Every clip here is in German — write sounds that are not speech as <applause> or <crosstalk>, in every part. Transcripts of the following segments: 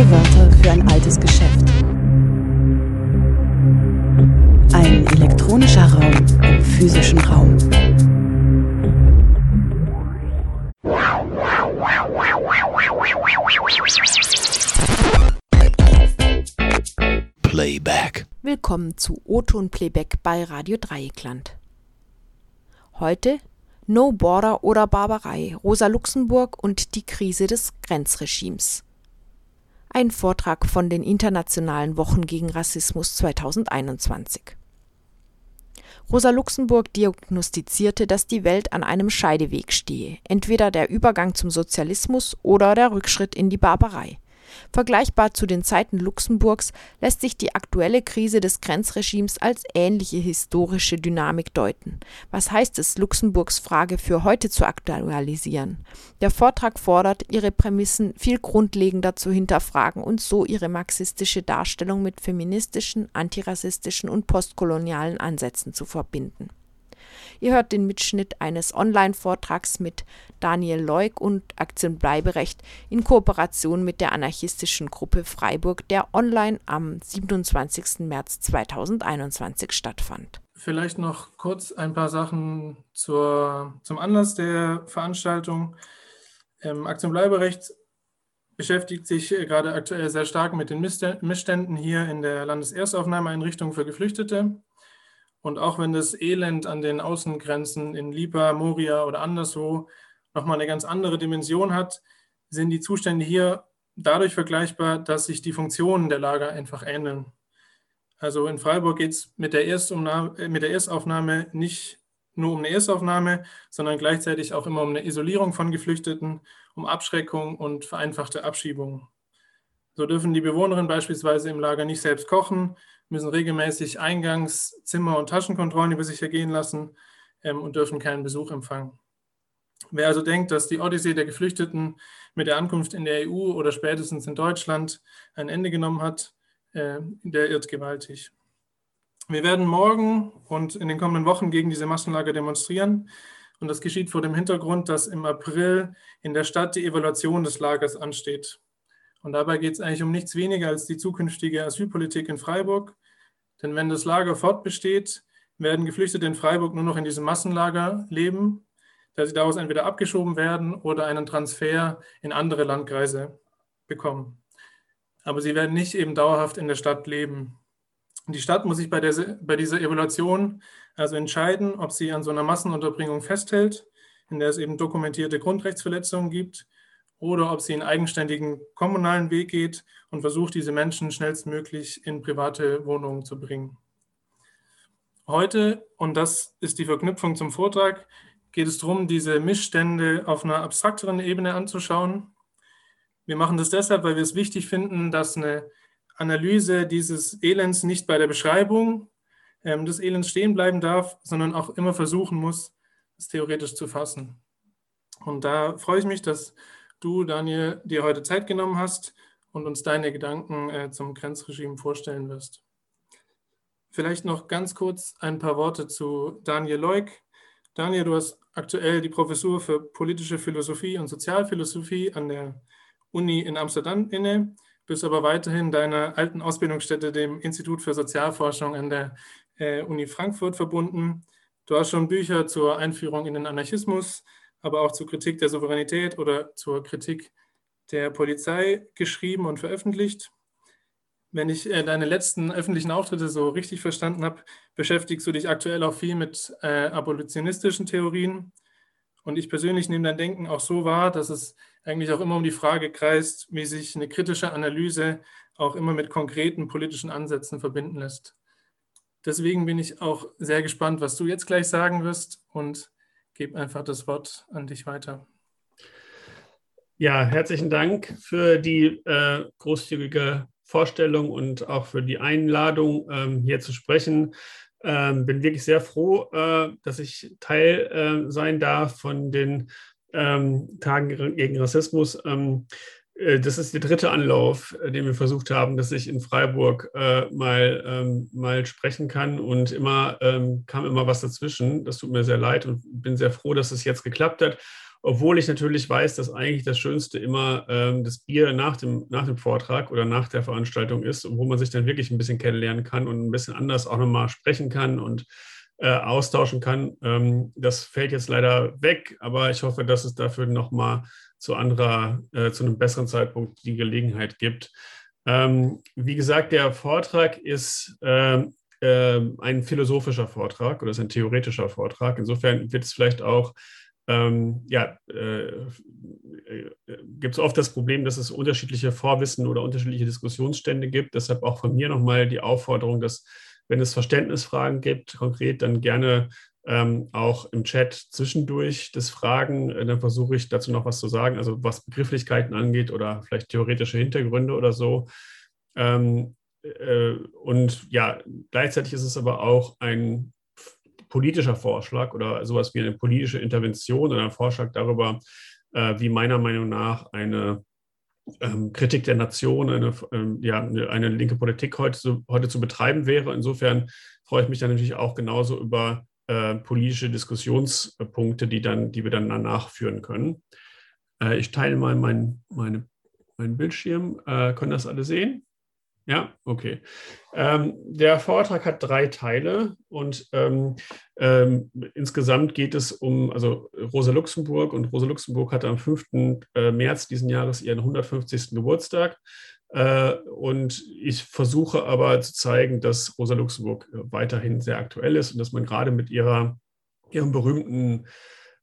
Neue Wörter für ein altes Geschäft. Ein elektronischer Raum im physischen Raum. Playback. Willkommen zu O-Ton Playback bei Radio Dreieckland. Heute No Border oder Barbarei, Rosa Luxemburg und die Krise des Grenzregimes. Ein Vortrag von den Internationalen Wochen gegen Rassismus 2021. Rosa Luxemburg diagnostizierte, dass die Welt an einem Scheideweg stehe, entweder der Übergang zum Sozialismus oder der Rückschritt in die Barbarei. Vergleichbar zu den Zeiten Luxemburgs lässt sich die aktuelle Krise des Grenzregimes als ähnliche historische Dynamik deuten. Was heißt es, Luxemburgs Frage für heute zu aktualisieren? Der Vortrag fordert, ihre Prämissen viel grundlegender zu hinterfragen und so ihre marxistische Darstellung mit feministischen, antirassistischen und postkolonialen Ansätzen zu verbinden Ihr hört den Mitschnitt eines Online-Vortrags mit Daniel Leuk und Aktienbleiberecht in Kooperation mit der anarchistischen Gruppe Freiburg, der online am 27. März 2021 stattfand. Vielleicht noch kurz ein paar Sachen zur, zum Anlass der Veranstaltung. Ähm, Aktienbleiberecht beschäftigt sich gerade aktuell sehr stark mit den Missständen hier in der Landeserstaufnahmeeinrichtung für Geflüchtete. Und auch wenn das Elend an den Außengrenzen in Lipa, Moria oder anderswo nochmal eine ganz andere Dimension hat, sind die Zustände hier dadurch vergleichbar, dass sich die Funktionen der Lager einfach ähneln. Also in Freiburg geht es mit, der äh, mit der Erstaufnahme nicht nur um eine Erstaufnahme, sondern gleichzeitig auch immer um eine Isolierung von Geflüchteten, um Abschreckung und vereinfachte Abschiebung. So dürfen die Bewohnerinnen beispielsweise im Lager nicht selbst kochen, müssen regelmäßig Eingangs-, Zimmer- und Taschenkontrollen über sich ergehen lassen ähm, und dürfen keinen Besuch empfangen. Wer also denkt, dass die Odyssee der Geflüchteten mit der Ankunft in der EU oder spätestens in Deutschland ein Ende genommen hat, äh, der irrt gewaltig. Wir werden morgen und in den kommenden Wochen gegen diese Massenlager demonstrieren. Und das geschieht vor dem Hintergrund, dass im April in der Stadt die Evaluation des Lagers ansteht. Und dabei geht es eigentlich um nichts weniger als die zukünftige Asylpolitik in Freiburg. Denn wenn das Lager fortbesteht, werden Geflüchtete in Freiburg nur noch in diesem Massenlager leben, da sie daraus entweder abgeschoben werden oder einen Transfer in andere Landkreise bekommen. Aber sie werden nicht eben dauerhaft in der Stadt leben. Die Stadt muss sich bei, der, bei dieser Evaluation also entscheiden, ob sie an so einer Massenunterbringung festhält, in der es eben dokumentierte Grundrechtsverletzungen gibt oder ob sie einen eigenständigen kommunalen Weg geht und versucht, diese Menschen schnellstmöglich in private Wohnungen zu bringen. Heute, und das ist die Verknüpfung zum Vortrag, geht es darum, diese Missstände auf einer abstrakteren Ebene anzuschauen. Wir machen das deshalb, weil wir es wichtig finden, dass eine Analyse dieses Elends nicht bei der Beschreibung ähm, des Elends stehen bleiben darf, sondern auch immer versuchen muss, es theoretisch zu fassen. Und da freue ich mich, dass du, Daniel, dir heute Zeit genommen hast und uns deine Gedanken äh, zum Grenzregime vorstellen wirst. Vielleicht noch ganz kurz ein paar Worte zu Daniel Leuk. Daniel, du hast aktuell die Professur für politische Philosophie und Sozialphilosophie an der Uni in Amsterdam inne, bist aber weiterhin deiner alten Ausbildungsstätte, dem Institut für Sozialforschung an der äh, Uni Frankfurt, verbunden. Du hast schon Bücher zur Einführung in den Anarchismus aber auch zur Kritik der Souveränität oder zur Kritik der Polizei geschrieben und veröffentlicht. Wenn ich äh, deine letzten öffentlichen Auftritte so richtig verstanden habe, beschäftigst du dich aktuell auch viel mit äh, abolitionistischen Theorien. Und ich persönlich nehme dein Denken auch so wahr, dass es eigentlich auch immer um die Frage kreist, wie sich eine kritische Analyse auch immer mit konkreten politischen Ansätzen verbinden lässt. Deswegen bin ich auch sehr gespannt, was du jetzt gleich sagen wirst und gebe einfach das Wort an dich weiter. Ja, herzlichen Dank für die äh, großzügige Vorstellung und auch für die Einladung, ähm, hier zu sprechen. Ähm, bin wirklich sehr froh, äh, dass ich Teil äh, sein darf von den ähm, Tagen gegen Rassismus. Äh, das ist der dritte Anlauf, äh, den wir versucht haben, dass ich in Freiburg äh, mal, ähm, mal sprechen kann. Und immer ähm, kam immer was dazwischen. Das tut mir sehr leid und bin sehr froh, dass es jetzt geklappt hat. obwohl ich natürlich weiß, dass eigentlich das Schönste immer ähm, das Bier nach dem, nach dem Vortrag oder nach der Veranstaltung ist, wo man sich dann wirklich ein bisschen kennenlernen kann und ein bisschen anders auch nochmal sprechen kann und äh, austauschen kann. Ähm, das fällt jetzt leider weg, aber ich hoffe, dass es dafür nochmal zu anderer, äh, zu einem besseren Zeitpunkt die Gelegenheit gibt. Ähm, wie gesagt, der Vortrag ist äh, ein philosophischer Vortrag oder ist ein theoretischer Vortrag. Insofern wird es vielleicht auch ähm, ja, äh, äh, gibt es oft das Problem, dass es unterschiedliche Vorwissen oder unterschiedliche Diskussionsstände gibt. Deshalb auch von mir nochmal die Aufforderung, dass wenn es Verständnisfragen gibt, konkret, dann gerne ähm, auch im Chat zwischendurch das Fragen. Äh, dann versuche ich dazu noch was zu sagen, also was Begrifflichkeiten angeht oder vielleicht theoretische Hintergründe oder so. Ähm, äh, und ja, gleichzeitig ist es aber auch ein politischer Vorschlag oder sowas wie eine politische Intervention oder ein Vorschlag darüber, äh, wie meiner Meinung nach eine ähm, Kritik der Nation, eine, ähm, ja, eine linke Politik heute, heute zu betreiben wäre. Insofern freue ich mich dann natürlich auch genauso über äh, politische Diskussionspunkte, die, dann, die wir dann danach führen können. Äh, ich teile mal mein, meine, meinen Bildschirm. Äh, können das alle sehen? Ja, okay. Ähm, der Vortrag hat drei Teile und ähm, ähm, insgesamt geht es um, also Rosa Luxemburg und Rosa Luxemburg hatte am 5. Äh, März diesen Jahres ihren 150. Geburtstag. Äh, und ich versuche aber zu zeigen, dass Rosa Luxemburg weiterhin sehr aktuell ist und dass man gerade mit ihrer, ihrem berühmten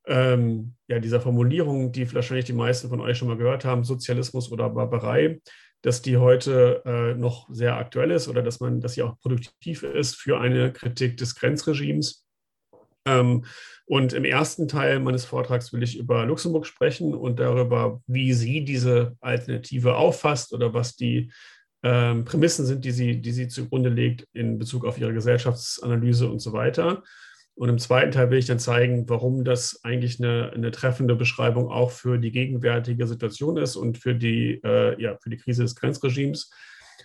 ähm, ja, dieser Formulierung, die wahrscheinlich die meisten von euch schon mal gehört haben, Sozialismus oder Barbarei, dass die heute äh, noch sehr aktuell ist oder dass man, dass sie auch produktiv ist für eine Kritik des Grenzregimes. Ähm, und im ersten Teil meines Vortrags will ich über Luxemburg sprechen und darüber, wie sie diese Alternative auffasst oder was die ähm, Prämissen sind, die sie, die sie zugrunde legt in Bezug auf ihre Gesellschaftsanalyse und so weiter. Und im zweiten Teil will ich dann zeigen, warum das eigentlich eine, eine treffende Beschreibung auch für die gegenwärtige Situation ist und für die, äh, ja, für die Krise des Grenzregimes.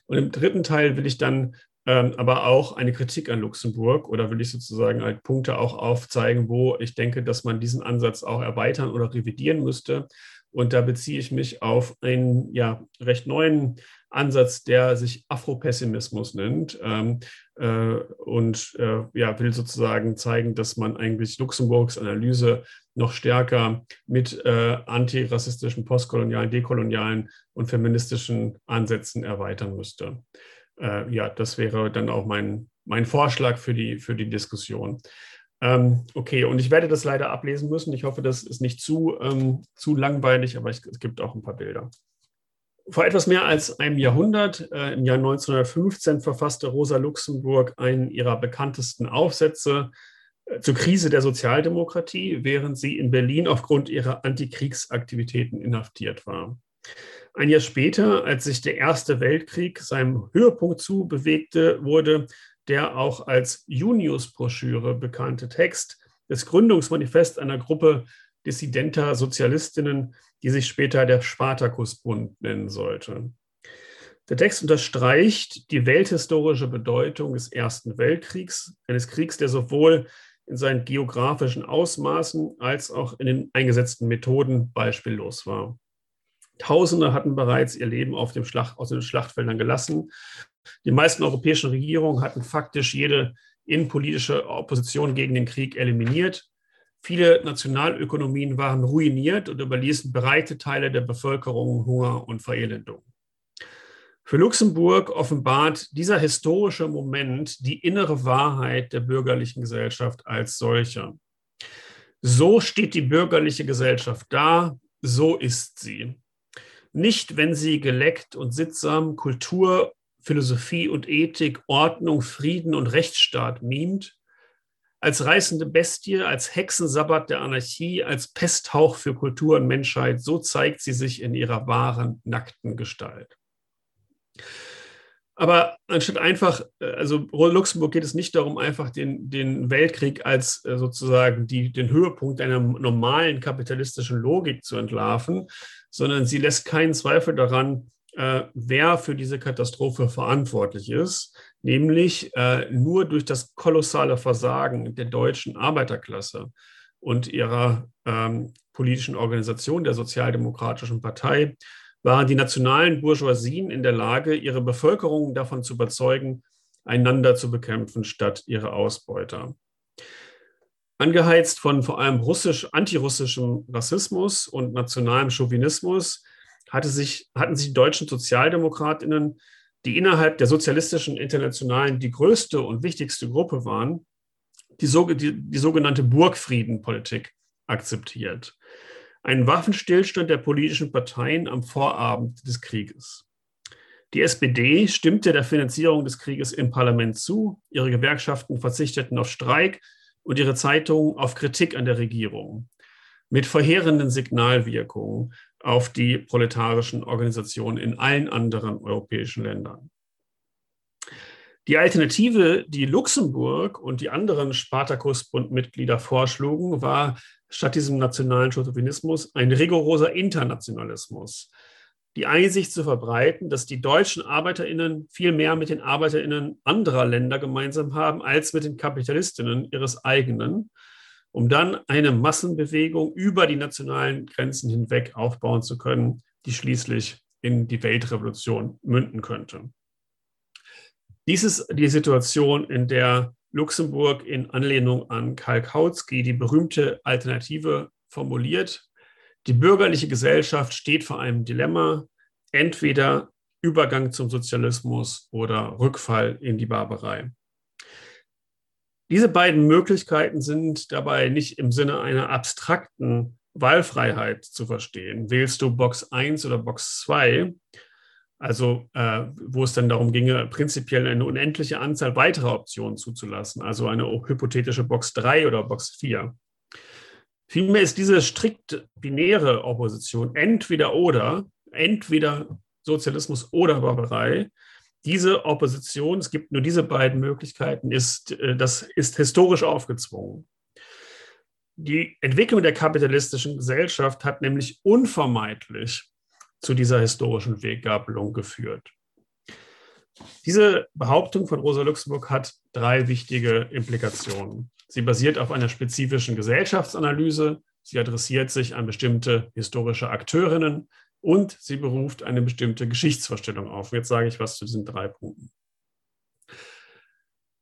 Und im dritten Teil will ich dann ähm, aber auch eine Kritik an Luxemburg oder will ich sozusagen halt Punkte auch aufzeigen, wo ich denke, dass man diesen Ansatz auch erweitern oder revidieren müsste. Und da beziehe ich mich auf einen ja, recht neuen Ansatz, der sich Afropessimismus nennt ähm, äh, und äh, ja, will sozusagen zeigen, dass man eigentlich Luxemburgs Analyse noch stärker mit äh, antirassistischen, postkolonialen, dekolonialen und feministischen Ansätzen erweitern müsste. Äh, ja, das wäre dann auch mein, mein Vorschlag für die, für die Diskussion. Ähm, okay, und ich werde das leider ablesen müssen. Ich hoffe, das ist nicht zu, ähm, zu langweilig, aber ich, es gibt auch ein paar Bilder. Vor etwas mehr als einem Jahrhundert, äh, im Jahr 1915, verfasste Rosa Luxemburg einen ihrer bekanntesten Aufsätze äh, zur Krise der Sozialdemokratie, während sie in Berlin aufgrund ihrer Antikriegsaktivitäten inhaftiert war. Ein Jahr später, als sich der Erste Weltkrieg seinem Höhepunkt zubewegte, wurde der auch als Junius-Broschüre bekannte Text des Gründungsmanifests einer Gruppe dissidenter Sozialistinnen die sich später der Spartakusbund nennen sollte. Der Text unterstreicht die welthistorische Bedeutung des Ersten Weltkriegs, eines Kriegs, der sowohl in seinen geografischen Ausmaßen als auch in den eingesetzten Methoden beispiellos war. Tausende hatten bereits ihr Leben auf dem Schlacht, aus den Schlachtfeldern gelassen. Die meisten europäischen Regierungen hatten faktisch jede innenpolitische Opposition gegen den Krieg eliminiert. Viele Nationalökonomien waren ruiniert und überließen breite Teile der Bevölkerung Hunger und Verelendung. Für Luxemburg offenbart dieser historische Moment die innere Wahrheit der bürgerlichen Gesellschaft als solcher. So steht die bürgerliche Gesellschaft da, so ist sie. Nicht, wenn sie geleckt und sittsam Kultur, Philosophie und Ethik, Ordnung, Frieden und Rechtsstaat mimt, als reißende Bestie, als Hexensabbat der Anarchie, als Pesthauch für Kultur und Menschheit, so zeigt sie sich in ihrer wahren, nackten Gestalt. Aber anstatt einfach, äh, also Luxemburg geht es nicht darum, einfach den, den Weltkrieg als äh, sozusagen die, den Höhepunkt einer normalen kapitalistischen Logik zu entlarven, sondern sie lässt keinen Zweifel daran, äh, wer für diese Katastrophe verantwortlich ist, nämlich äh, nur durch das kolossale Versagen der deutschen Arbeiterklasse. und ihrer ähm, politischen Organisation, der Sozialdemokratischen Partei, waren die nationalen Bourgeoisien in der Lage, ihre Bevölkerung davon zu überzeugen, einander zu bekämpfen statt ihre Ausbeuter. Angeheizt von vor allem russisch, antirussischem Rassismus und nationalem Chauvinismus hatte sich, hatten sich die deutschen Sozialdemokratinnen, die innerhalb der sozialistischen Internationalen die größte und wichtigste Gruppe waren, die, die, die sogenannte Burgfriedenpolitik akzeptiert. Einen Waffenstillstand der politischen Parteien am Vorabend des Krieges. Die SPD stimmte der Finanzierung des Krieges im Parlament zu, ihre Gewerkschaften verzichteten auf Streik und ihre Zeitungen auf Kritik an der Regierung mit verheerenden Signalwirkungen auf die proletarischen Organisationen in allen anderen europäischen Ländern. Die Alternative, die Luxemburg und die anderen Spartakusbund-Mitglieder vorschlugen, war statt diesem nationalen Chauvinismus ein rigoroser Internationalismus. Die Einsicht zu verbreiten, dass die deutschen ArbeiterInnen viel mehr mit den ArbeiterInnen anderer Länder gemeinsam haben als mit den KapitalistInnen ihres eigenen um dann eine Massenbewegung über die nationalen Grenzen hinweg aufbauen zu können, die schließlich in die Weltrevolution münden könnte. Dies ist die Situation, in der Luxemburg in Anlehnung an Karl Kautsky die berühmte Alternative formuliert. Die bürgerliche Gesellschaft steht vor einem Dilemma, entweder Übergang zum Sozialismus oder Rückfall in die Barbarei. Diese beiden Möglichkeiten sind dabei nicht im Sinne einer abstrakten Wahlfreiheit zu verstehen. Wählst du Box 1 oder Box 2, also äh, wo es dann darum ginge, prinzipiell eine unendliche Anzahl weiterer Optionen zuzulassen, also eine hypothetische Box 3 oder Box 4. Vielmehr ist diese strikt binäre Opposition entweder oder, entweder Sozialismus oder Barbarei, diese Opposition, es gibt nur diese beiden Möglichkeiten, ist, äh, das ist historisch aufgezwungen. Die Entwicklung der kapitalistischen Gesellschaft hat nämlich unvermeidlich zu dieser historischen Weggabelung geführt. Diese Behauptung von Rosa Luxemburg hat drei wichtige Implikationen. Sie basiert auf einer spezifischen Gesellschaftsanalyse. Sie adressiert sich an bestimmte historische Akteurinnen und sie beruft eine bestimmte Geschichtsvorstellung auf. Jetzt sage ich was zu diesen drei Punkten.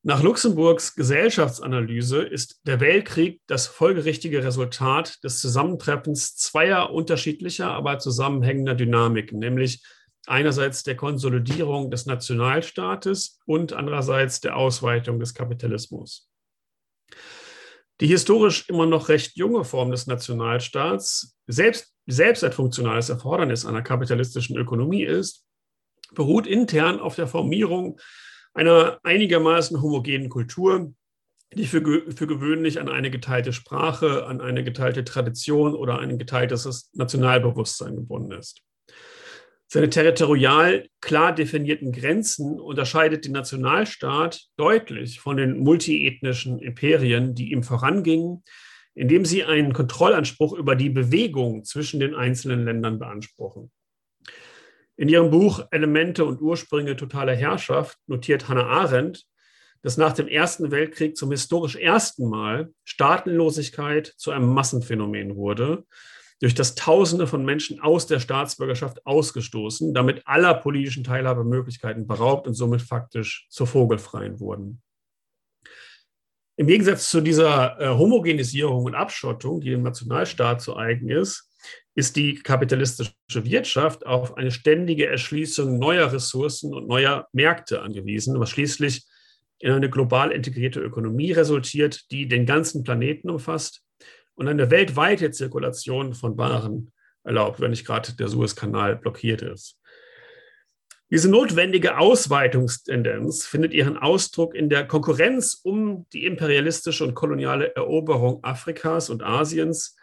Nach Luxemburgs Gesellschaftsanalyse ist der Weltkrieg das folgerichtige Resultat des Zusammentreffens zweier unterschiedlicher, aber zusammenhängender Dynamiken, nämlich einerseits der Konsolidierung des Nationalstaates und andererseits der Ausweitung des Kapitalismus. Die historisch immer noch recht junge Form des Nationalstaats, selbst, selbst ein funktionales Erfordernis einer kapitalistischen Ökonomie ist, beruht intern auf der Formierung einer einigermaßen homogenen Kultur, die für, für gewöhnlich an eine geteilte Sprache, an eine geteilte Tradition oder ein geteiltes Nationalbewusstsein gebunden ist. Seine territorial klar definierten Grenzen unterscheidet den Nationalstaat deutlich von den multiethnischen Imperien, die ihm vorangingen, indem sie einen Kontrollanspruch über die Bewegung zwischen den einzelnen Ländern beanspruchen. In ihrem Buch Elemente und Ursprünge totaler Herrschaft notiert Hannah Arendt, dass nach dem Ersten Weltkrieg zum historisch ersten Mal Staatenlosigkeit zu einem Massenphänomen wurde durch das Tausende von Menschen aus der Staatsbürgerschaft ausgestoßen, damit aller politischen Teilhabemöglichkeiten beraubt und somit faktisch zur Vogelfreien wurden. Im Gegensatz zu dieser äh, Homogenisierung und Abschottung, die dem Nationalstaat zu eigen ist, ist die kapitalistische Wirtschaft auf eine ständige Erschließung neuer Ressourcen und neuer Märkte angewiesen, was schließlich in eine global integrierte Ökonomie resultiert, die den ganzen Planeten umfasst und eine weltweite Zirkulation von Waren erlaubt, wenn nicht gerade der Suezkanal blockiert ist. Diese notwendige Ausweitungstendenz findet ihren Ausdruck in der Konkurrenz um die imperialistische und koloniale Eroberung Afrikas und Asiens,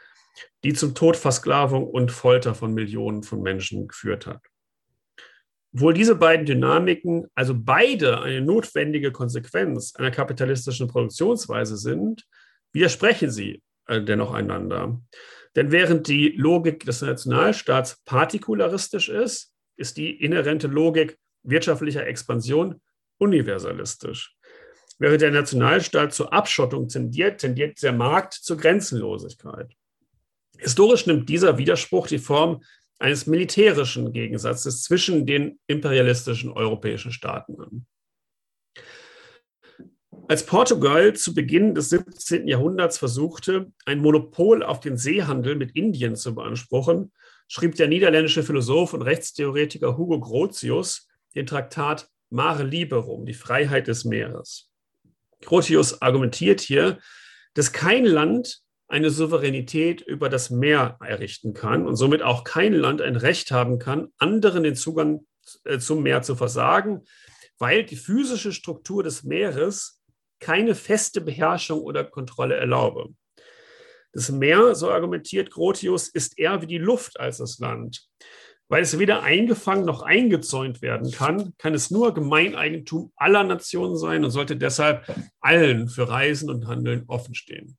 die zum Tod, Versklavung und Folter von Millionen von Menschen geführt hat. Obwohl diese beiden Dynamiken, also beide eine notwendige Konsequenz einer kapitalistischen Produktionsweise sind, widersprechen sie äh, dennoch einander. Denn während die Logik des Nationalstaats partikularistisch ist, ist die inhärente Logik wirtschaftlicher Expansion universalistisch. während der Nationalstaat zur Abschottung tendiert, tendiert der Markt zur Grenzenlosigkeit. Historisch nimmt dieser Widerspruch die Form eines militärischen Gegensatzes zwischen den imperialistischen europäischen Staaten an. Als Portugal zu Beginn des 17. Jahrhunderts versuchte, ein Monopol auf den Seehandel mit Indien zu beanspruchen, schrieb der niederländische Philosoph und Rechtstheoretiker Hugo Grotius den Traktat Mare Liberum, die Freiheit des Meeres. Grotius argumentiert hier, dass kein Land eine Souveränität über das Meer errichten kann und somit auch kein Land ein Recht haben kann, anderen den Zugang äh, zum Meer zu versagen, weil die physische Struktur des Meeres keine feste Beherrschung oder Kontrolle erlaube. Das Meer, so argumentiert Grotius, ist eher wie die Luft als das Land. Weil es weder eingefangen noch eingezäunt werden kann, kann es nur Gemeineigentum aller Nationen sein und sollte deshalb allen für Reisen und Handeln offenstehen.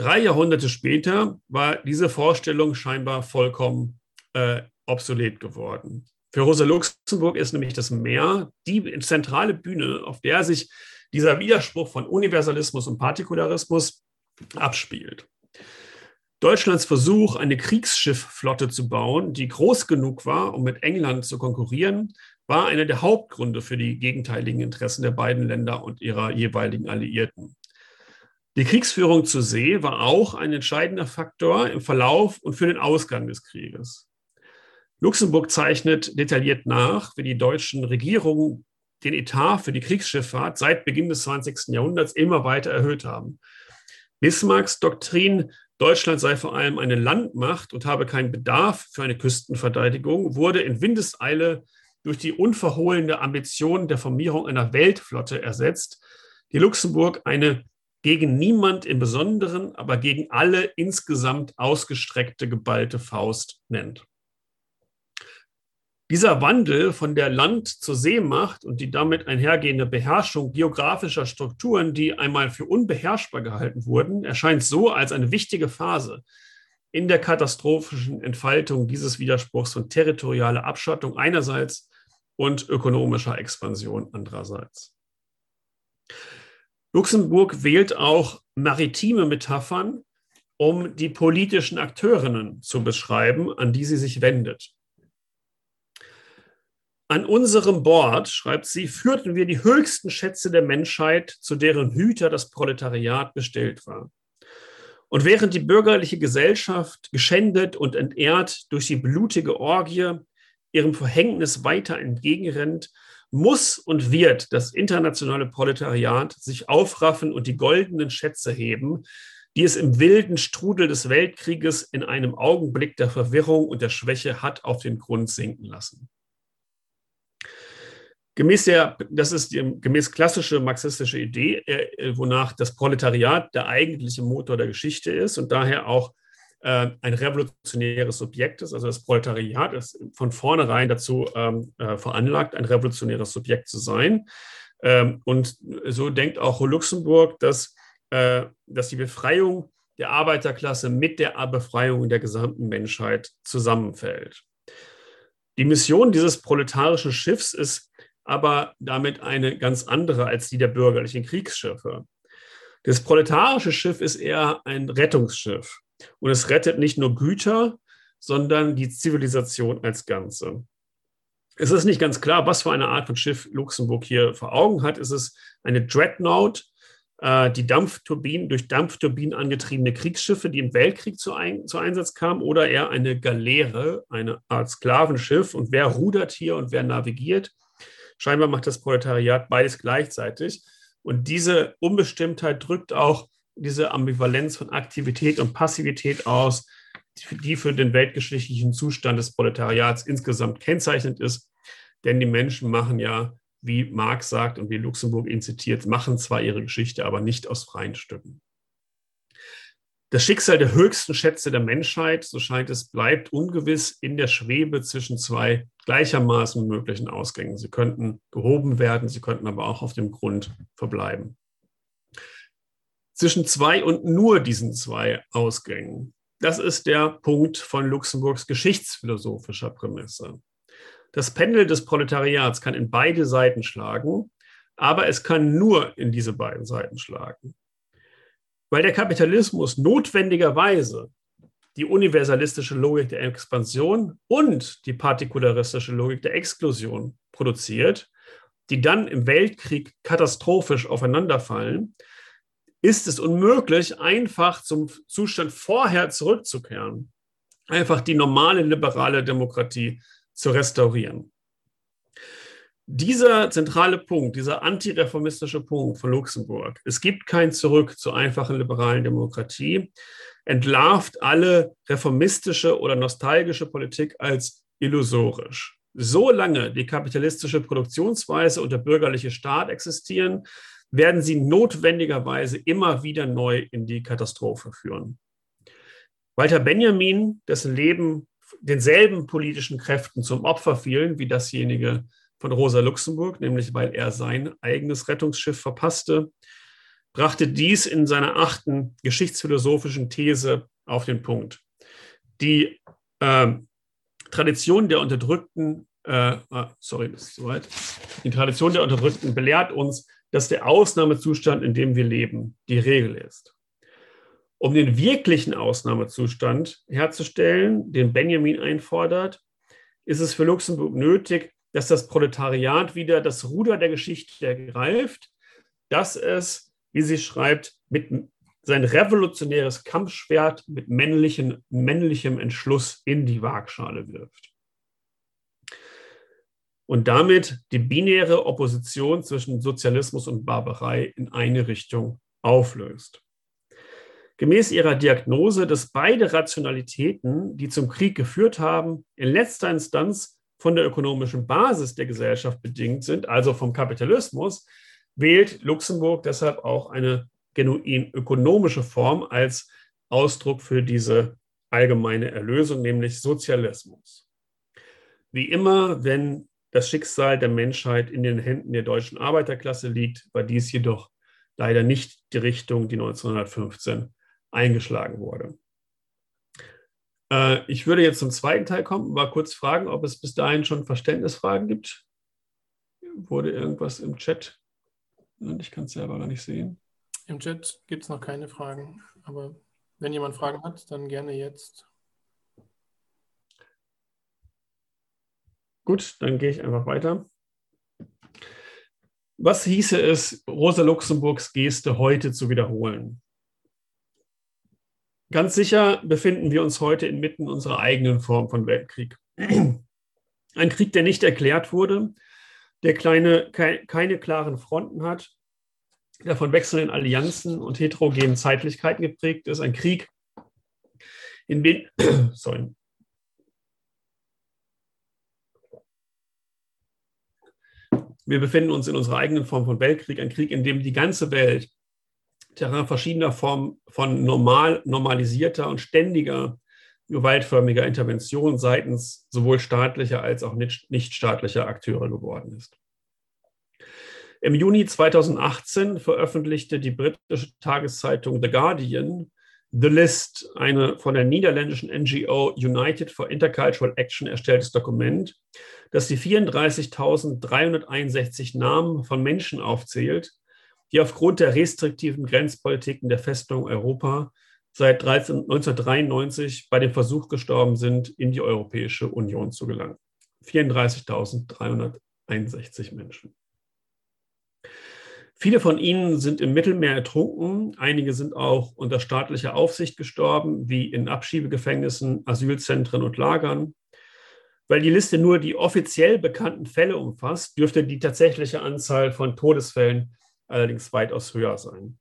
Drei Jahrhunderte später war diese Vorstellung scheinbar vollkommen äh, obsolet geworden. Für Rosa Luxemburg ist nämlich das Meer die zentrale Bühne, auf der sich dieser Widerspruch von Universalismus und Partikularismus abspielt. Deutschlands Versuch, eine Kriegsschiffflotte zu bauen, die groß genug war, um mit England zu konkurrieren, war einer der Hauptgründe für die gegenteiligen Interessen der beiden Länder und ihrer jeweiligen Alliierten. Die Kriegsführung zur See war auch ein entscheidender Faktor im Verlauf und für den Ausgang des Krieges. Luxemburg zeichnet detailliert nach, wie die deutschen Regierungen den Etat für die Kriegsschifffahrt seit Beginn des 20. Jahrhunderts immer weiter erhöht haben. Bismarcks Doktrin, Deutschland sei vor allem eine Landmacht und habe keinen Bedarf für eine Küstenverteidigung, wurde in Windeseile durch die unverhohlene Ambition der Formierung einer Weltflotte ersetzt, die Luxemburg eine gegen niemand im Besonderen, aber gegen alle insgesamt ausgestreckte geballte Faust nennt. Dieser Wandel von der Land- zur Seemacht und die damit einhergehende Beherrschung geografischer Strukturen, die einmal für unbeherrschbar gehalten wurden, erscheint so als eine wichtige Phase in der katastrophischen Entfaltung dieses Widerspruchs von territorialer Abschottung einerseits und ökonomischer Expansion andererseits. Luxemburg wählt auch maritime Metaphern, um die politischen Akteurinnen zu beschreiben, an die sie sich wendet. An unserem Bord, schreibt sie, führten wir die höchsten Schätze der Menschheit, zu deren Hüter das Proletariat bestellt war. Und während die bürgerliche Gesellschaft geschändet und entehrt durch die blutige Orgie ihrem Verhängnis weiter entgegenrennt, muss und wird das internationale Proletariat sich aufraffen und die goldenen Schätze heben, die es im wilden Strudel des Weltkrieges in einem Augenblick der Verwirrung und der Schwäche hat auf den Grund sinken lassen. Gemäß der, das ist die gemäß klassische marxistische Idee, äh, wonach das Proletariat der eigentliche Motor der Geschichte ist und daher auch äh, ein revolutionäres Subjekt ist. Also das Proletariat ist von vornherein dazu ähm, äh, veranlagt, ein revolutionäres Subjekt zu sein. Ähm, und so denkt auch Luxemburg, dass, äh, dass die Befreiung der Arbeiterklasse mit der Befreiung der gesamten Menschheit zusammenfällt. Die Mission dieses proletarischen Schiffs ist aber damit eine ganz andere als die der bürgerlichen Kriegsschiffe. Das proletarische Schiff ist eher ein Rettungsschiff. Und es rettet nicht nur Güter, sondern die Zivilisation als Ganze. Es ist nicht ganz klar, was für eine Art von Schiff Luxemburg hier vor Augen hat. Es ist eine Dreadnought, äh, die Dampfturbinen, durch Dampfturbinen angetriebene Kriegsschiffe, die im Weltkrieg zu, ein, zu Einsatz kamen, oder eher eine Galeere, eine Art Sklavenschiff. Und wer rudert hier und wer navigiert? Scheinbar macht das Proletariat beides gleichzeitig. Und diese Unbestimmtheit drückt auch diese Ambivalenz von Aktivität und Passivität aus, die für den weltgeschichtlichen Zustand des Proletariats insgesamt kennzeichnend ist. Denn die Menschen machen ja, wie Marx sagt und wie Luxemburg ihn zitiert, machen zwar ihre Geschichte, aber nicht aus freien Stücken. Das Schicksal der höchsten Schätze der Menschheit, so scheint es, bleibt ungewiss in der Schwebe zwischen zwei gleichermaßen möglichen Ausgängen. Sie könnten gehoben werden, sie könnten aber auch auf dem Grund verbleiben zwischen zwei und nur diesen zwei Ausgängen. Das ist der Punkt von Luxemburgs geschichtsphilosophischer Prämisse. Das Pendel des Proletariats kann in beide Seiten schlagen, aber es kann nur in diese beiden Seiten schlagen. Weil der Kapitalismus notwendigerweise die universalistische Logik der Expansion und die partikularistische Logik der Exklusion produziert, die dann im Weltkrieg katastrophisch aufeinanderfallen, ist es unmöglich, einfach zum Zustand vorher zurückzukehren, einfach die normale liberale Demokratie zu restaurieren. Dieser zentrale Punkt, dieser antireformistische Punkt von Luxemburg, es gibt kein Zurück zur einfachen liberalen Demokratie, entlarvt alle reformistische oder nostalgische Politik als illusorisch. Solange die kapitalistische Produktionsweise und der bürgerliche Staat existieren, werden sie notwendigerweise immer wieder neu in die Katastrophe führen. Walter Benjamin, dessen Leben denselben politischen Kräften zum Opfer fielen wie dasjenige von Rosa Luxemburg, nämlich weil er sein eigenes Rettungsschiff verpasste, brachte dies in seiner achten geschichtsphilosophischen These auf den Punkt. Die äh, Tradition der Unterdrückten, äh, ah, sorry, ist soweit. Die Tradition der Unterdrückten belehrt uns, dass der Ausnahmezustand, in dem wir leben, die Regel ist. Um den wirklichen Ausnahmezustand herzustellen, den Benjamin einfordert, ist es für Luxemburg nötig, dass das Proletariat wieder das Ruder der Geschichte ergreift, dass es, wie sie schreibt, mit sein revolutionäres Kampfschwert mit männlichen, männlichem Entschluss in die Waagschale wirft. Und damit die binäre Opposition zwischen Sozialismus und Barbarei in eine Richtung auflöst. Gemäß ihrer Diagnose, dass beide Rationalitäten, die zum Krieg geführt haben, in letzter Instanz von der ökonomischen Basis der Gesellschaft bedingt sind, also vom Kapitalismus, wählt Luxemburg deshalb auch eine genuin ökonomische Form als Ausdruck für diese allgemeine Erlösung, nämlich Sozialismus. Wie immer, wenn das Schicksal der Menschheit in den Händen der deutschen Arbeiterklasse liegt, war dies jedoch leider nicht die Richtung, die 1915 eingeschlagen wurde. Äh, ich würde jetzt zum zweiten Teil kommen, mal kurz fragen, ob es bis dahin schon Verständnisfragen gibt. Wurde irgendwas im Chat? Ich kann es selber gar nicht sehen. Im Chat gibt es noch keine Fragen, aber wenn jemand Fragen hat, dann gerne jetzt. Gut, dann gehe ich einfach weiter. Was hieße es, Rosa Luxemburgs Geste heute zu wiederholen? Ganz sicher befinden wir uns heute inmitten unserer eigenen Form von Weltkrieg. Ein Krieg, der nicht erklärt wurde, der kleine, keine klaren Fronten hat, der von wechselnden Allianzen und heterogenen Zeitlichkeiten geprägt ist. Ein Krieg, in dem, <clears throat> sorry, wir befinden uns in unserer eigenen Form von Weltkrieg, ein Krieg, in dem die ganze Welt Terrain verschiedener Formen von normal, normalisierter und ständiger gewaltförmiger Intervention seitens sowohl staatlicher als auch nichtstaatlicher Akteure geworden ist. Im Juni 2018 veröffentlichte die britische Tageszeitung The Guardian The List, eine von der niederländischen NGO United for Intercultural Action erstelltes Dokument, das die 34.361 Namen von Menschen aufzählt, die aufgrund der restriktiven Grenzpolitiken der Festung Europa seit 13, 1993 bei dem Versuch gestorben sind, in die Europäische Union zu gelangen. 34.361 Menschen. Viele von ihnen sind im Mittelmeer ertrunken, einige sind auch unter staatlicher Aufsicht gestorben, wie in Abschiebegefängnissen, Asylzentren und Lagern. Weil die Liste nur die offiziell bekannten Fälle umfasst, dürfte die tatsächliche Anzahl von Todesfällen allerdings weitaus höher sein.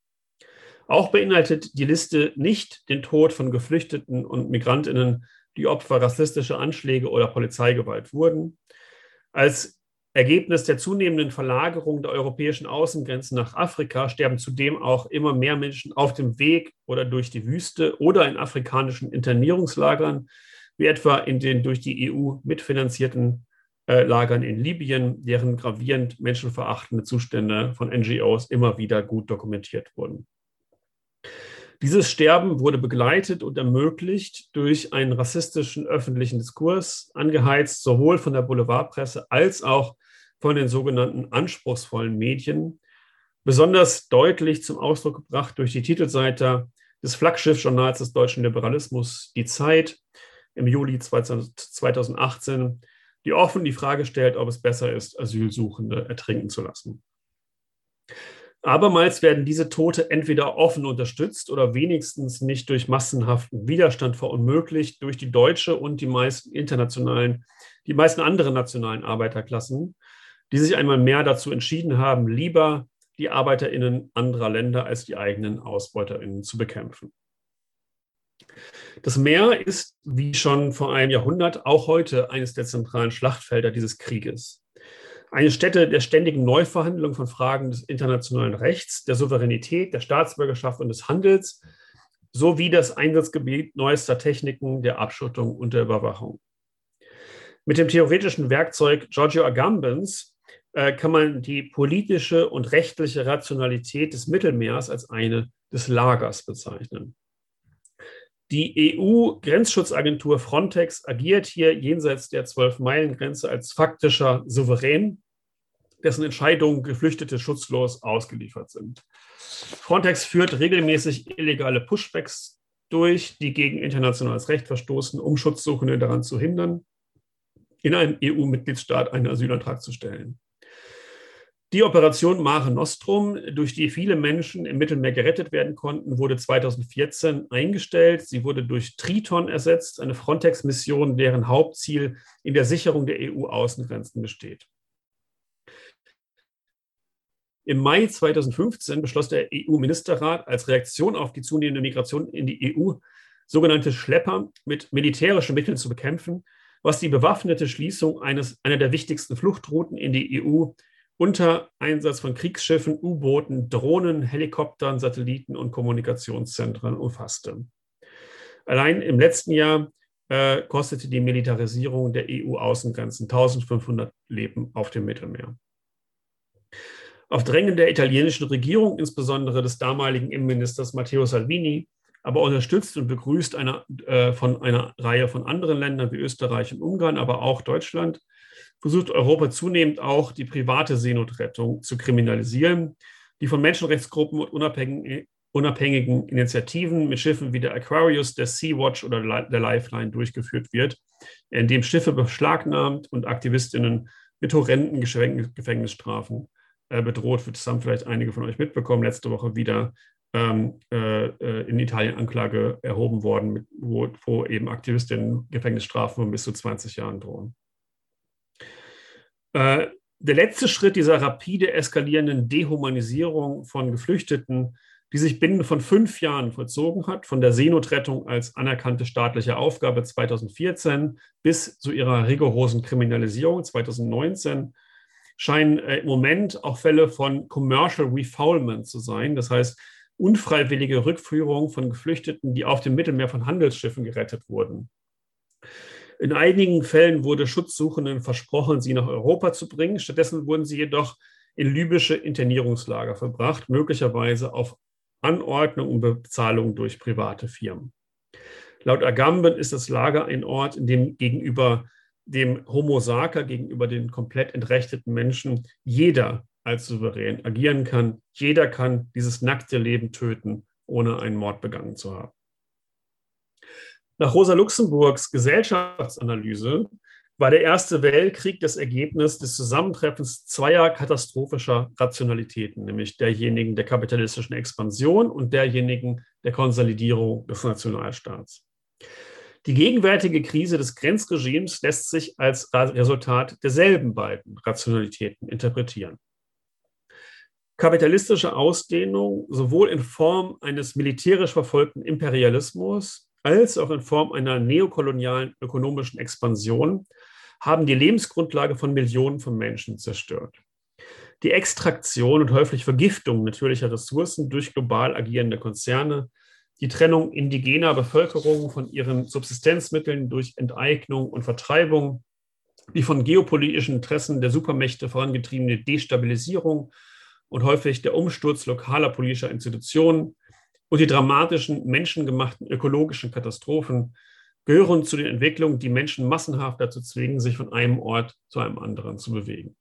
Auch beinhaltet die Liste nicht den Tod von Geflüchteten und Migrantinnen, die Opfer rassistischer Anschläge oder Polizeigewalt wurden. Als Ergebnis der zunehmenden Verlagerung der europäischen Außengrenzen nach Afrika sterben zudem auch immer mehr Menschen auf dem Weg oder durch die Wüste oder in afrikanischen Internierungslagern, wie etwa in den durch die EU mitfinanzierten äh, Lagern in Libyen, deren gravierend menschenverachtende Zustände von NGOs immer wieder gut dokumentiert wurden. Dieses Sterben wurde begleitet und ermöglicht durch einen rassistischen öffentlichen Diskurs, angeheizt sowohl von der Boulevardpresse als auch von den sogenannten anspruchsvollen Medien, besonders deutlich zum Ausdruck gebracht durch die Titelseite des Flaggschiffjournals des deutschen Liberalismus Die Zeit im Juli 2018, die offen die Frage stellt, ob es besser ist, Asylsuchende ertrinken zu lassen. Abermals werden diese Tote entweder offen unterstützt oder wenigstens nicht durch massenhaften Widerstand verunmöglicht durch die deutsche und die meisten internationalen, die meisten anderen nationalen Arbeiterklassen, die sich einmal mehr dazu entschieden haben, lieber die ArbeiterInnen anderer Länder als die eigenen AusbeuterInnen zu bekämpfen. Das Meer ist, wie schon vor einem Jahrhundert, auch heute eines der zentralen Schlachtfelder dieses Krieges. Eine Stätte der ständigen Neuverhandlung von Fragen des internationalen Rechts, der Souveränität, der Staatsbürgerschaft und des Handels, sowie das Einsatzgebiet neuester Techniken der Abschottung und der Überwachung. Mit dem theoretischen Werkzeug Giorgio Agambens äh, kann man die politische und rechtliche Rationalität des Mittelmeers als eine des Lagers bezeichnen. Die EU-Grenzschutzagentur Frontex agiert hier jenseits der Zwölf-Meilen-Grenze als faktischer Souverän, dessen Entscheidungen Geflüchtete schutzlos ausgeliefert sind. Frontex führt regelmäßig illegale Pushbacks durch, die gegen internationales Recht verstoßen, um Schutzsuchende daran zu hindern, in einem EU-Mitgliedstaat einen Asylantrag zu stellen. Die Operation Mare Nostrum, durch die viele Menschen im Mittelmeer gerettet werden konnten, wurde 2014 eingestellt. Sie wurde durch Triton ersetzt, eine Frontex-Mission, deren Hauptziel in der Sicherung der EU-Außengrenzen besteht. Im Mai 2015 beschloss der EU-Ministerrat als Reaktion auf die zunehmende Migration in die EU sogenannte Schlepper mit militärischen Mitteln zu bekämpfen, was die bewaffnete Schließung eines, einer der wichtigsten Fluchtrouten in die EU unter Einsatz von Kriegsschiffen, U-Booten, Drohnen, Helikoptern, Satelliten und Kommunikationszentren umfasste. Allein im letzten Jahr äh, kostete die Militarisierung der EU-Außengrenzen 1500 Leben auf dem Mittelmeer. Auf Drängen der italienischen Regierung, insbesondere des damaligen Innenministers Matteo Salvini, aber unterstützt und begrüßt eine, äh, von einer Reihe von anderen Ländern wie Österreich und Ungarn, aber auch Deutschland, versucht Europa zunehmend auch die private Seenotrettung zu kriminalisieren, die von Menschenrechtsgruppen und unabhängigen, Initiativen mit Schiffen wie der Aquarius, der Sea-Watch oder der Lifeline durchgeführt wird, indem Schiffe beschlagnahmt und Aktivistinnen mit horrenden Gefängnisstrafen äh, bedroht wird. Das haben vielleicht einige von euch mitbekommen. Letzte Woche wieder ähm, äh, äh in Italien Anklage erhoben worden, wo, wo eben Aktivistinnen Gefängnisstrafen von bis zu 20 Jahren drohen. Äh, der letzte Schritt dieser rapide eskalierenden Dehumanisierung von Geflüchteten, die sich binnen von fünf Jahren vollzogen hat, von der Seenotrettung als anerkannte staatliche Aufgabe 2014 bis zu ihrer rigorosen Kriminalisierung 2019, scheinen äh, im Moment auch Fälle von Commercial Refoulement zu sein. Das heißt, unfreiwillige Rückführung von Geflüchteten, die auf dem Mittelmeer von Handelsschiffen gerettet wurden. In einigen Fällen wurde Schutzsuchenden versprochen, sie nach Europa zu bringen. Stattdessen wurden sie jedoch in libysche Internierungslager verbracht, möglicherweise auf Anordnung und Bezahlung durch private Firmen. Laut Agamben ist das Lager ein Ort, in dem gegenüber dem Homo sacer, gegenüber den komplett entrechteten Menschen, jeder als souverän agieren kann. Jeder kann dieses nackte Leben töten, ohne einen Mord begangen zu haben. Nach Rosa Luxemburgs Gesellschaftsanalyse war der Erste Weltkrieg das Ergebnis des Zusammentreffens zweier katastrophischer Rationalitäten, nämlich derjenigen der kapitalistischen Expansion und derjenigen der Konsolidierung des Nationalstaats. Die gegenwärtige Krise des Grenzregimes lässt sich als Resultat derselben beiden Rationalitäten interpretieren. Kapitalistische Ausdehnung sowohl in Form eines militärisch verfolgten Imperialismus als auch in Form einer neokolonialen ökonomischen Expansion haben die Lebensgrundlage von Millionen von Menschen zerstört. Die Extraktion und häufig Vergiftung natürlicher Ressourcen durch global agierende Konzerne, die Trennung indigener Bevölkerung von ihren Subsistenzmitteln durch Enteignung und Vertreibung, die von geopolitischen Interessen der Supermächte vorangetriebene Destabilisierung und häufig der Umsturz lokaler politischer Institutionen und die dramatischen menschengemachten ökologischen Katastrophen gehören zu den Entwicklungen, die Menschen massenhaft dazu zwingen, sich von einem Ort zu einem anderen zu bewegen.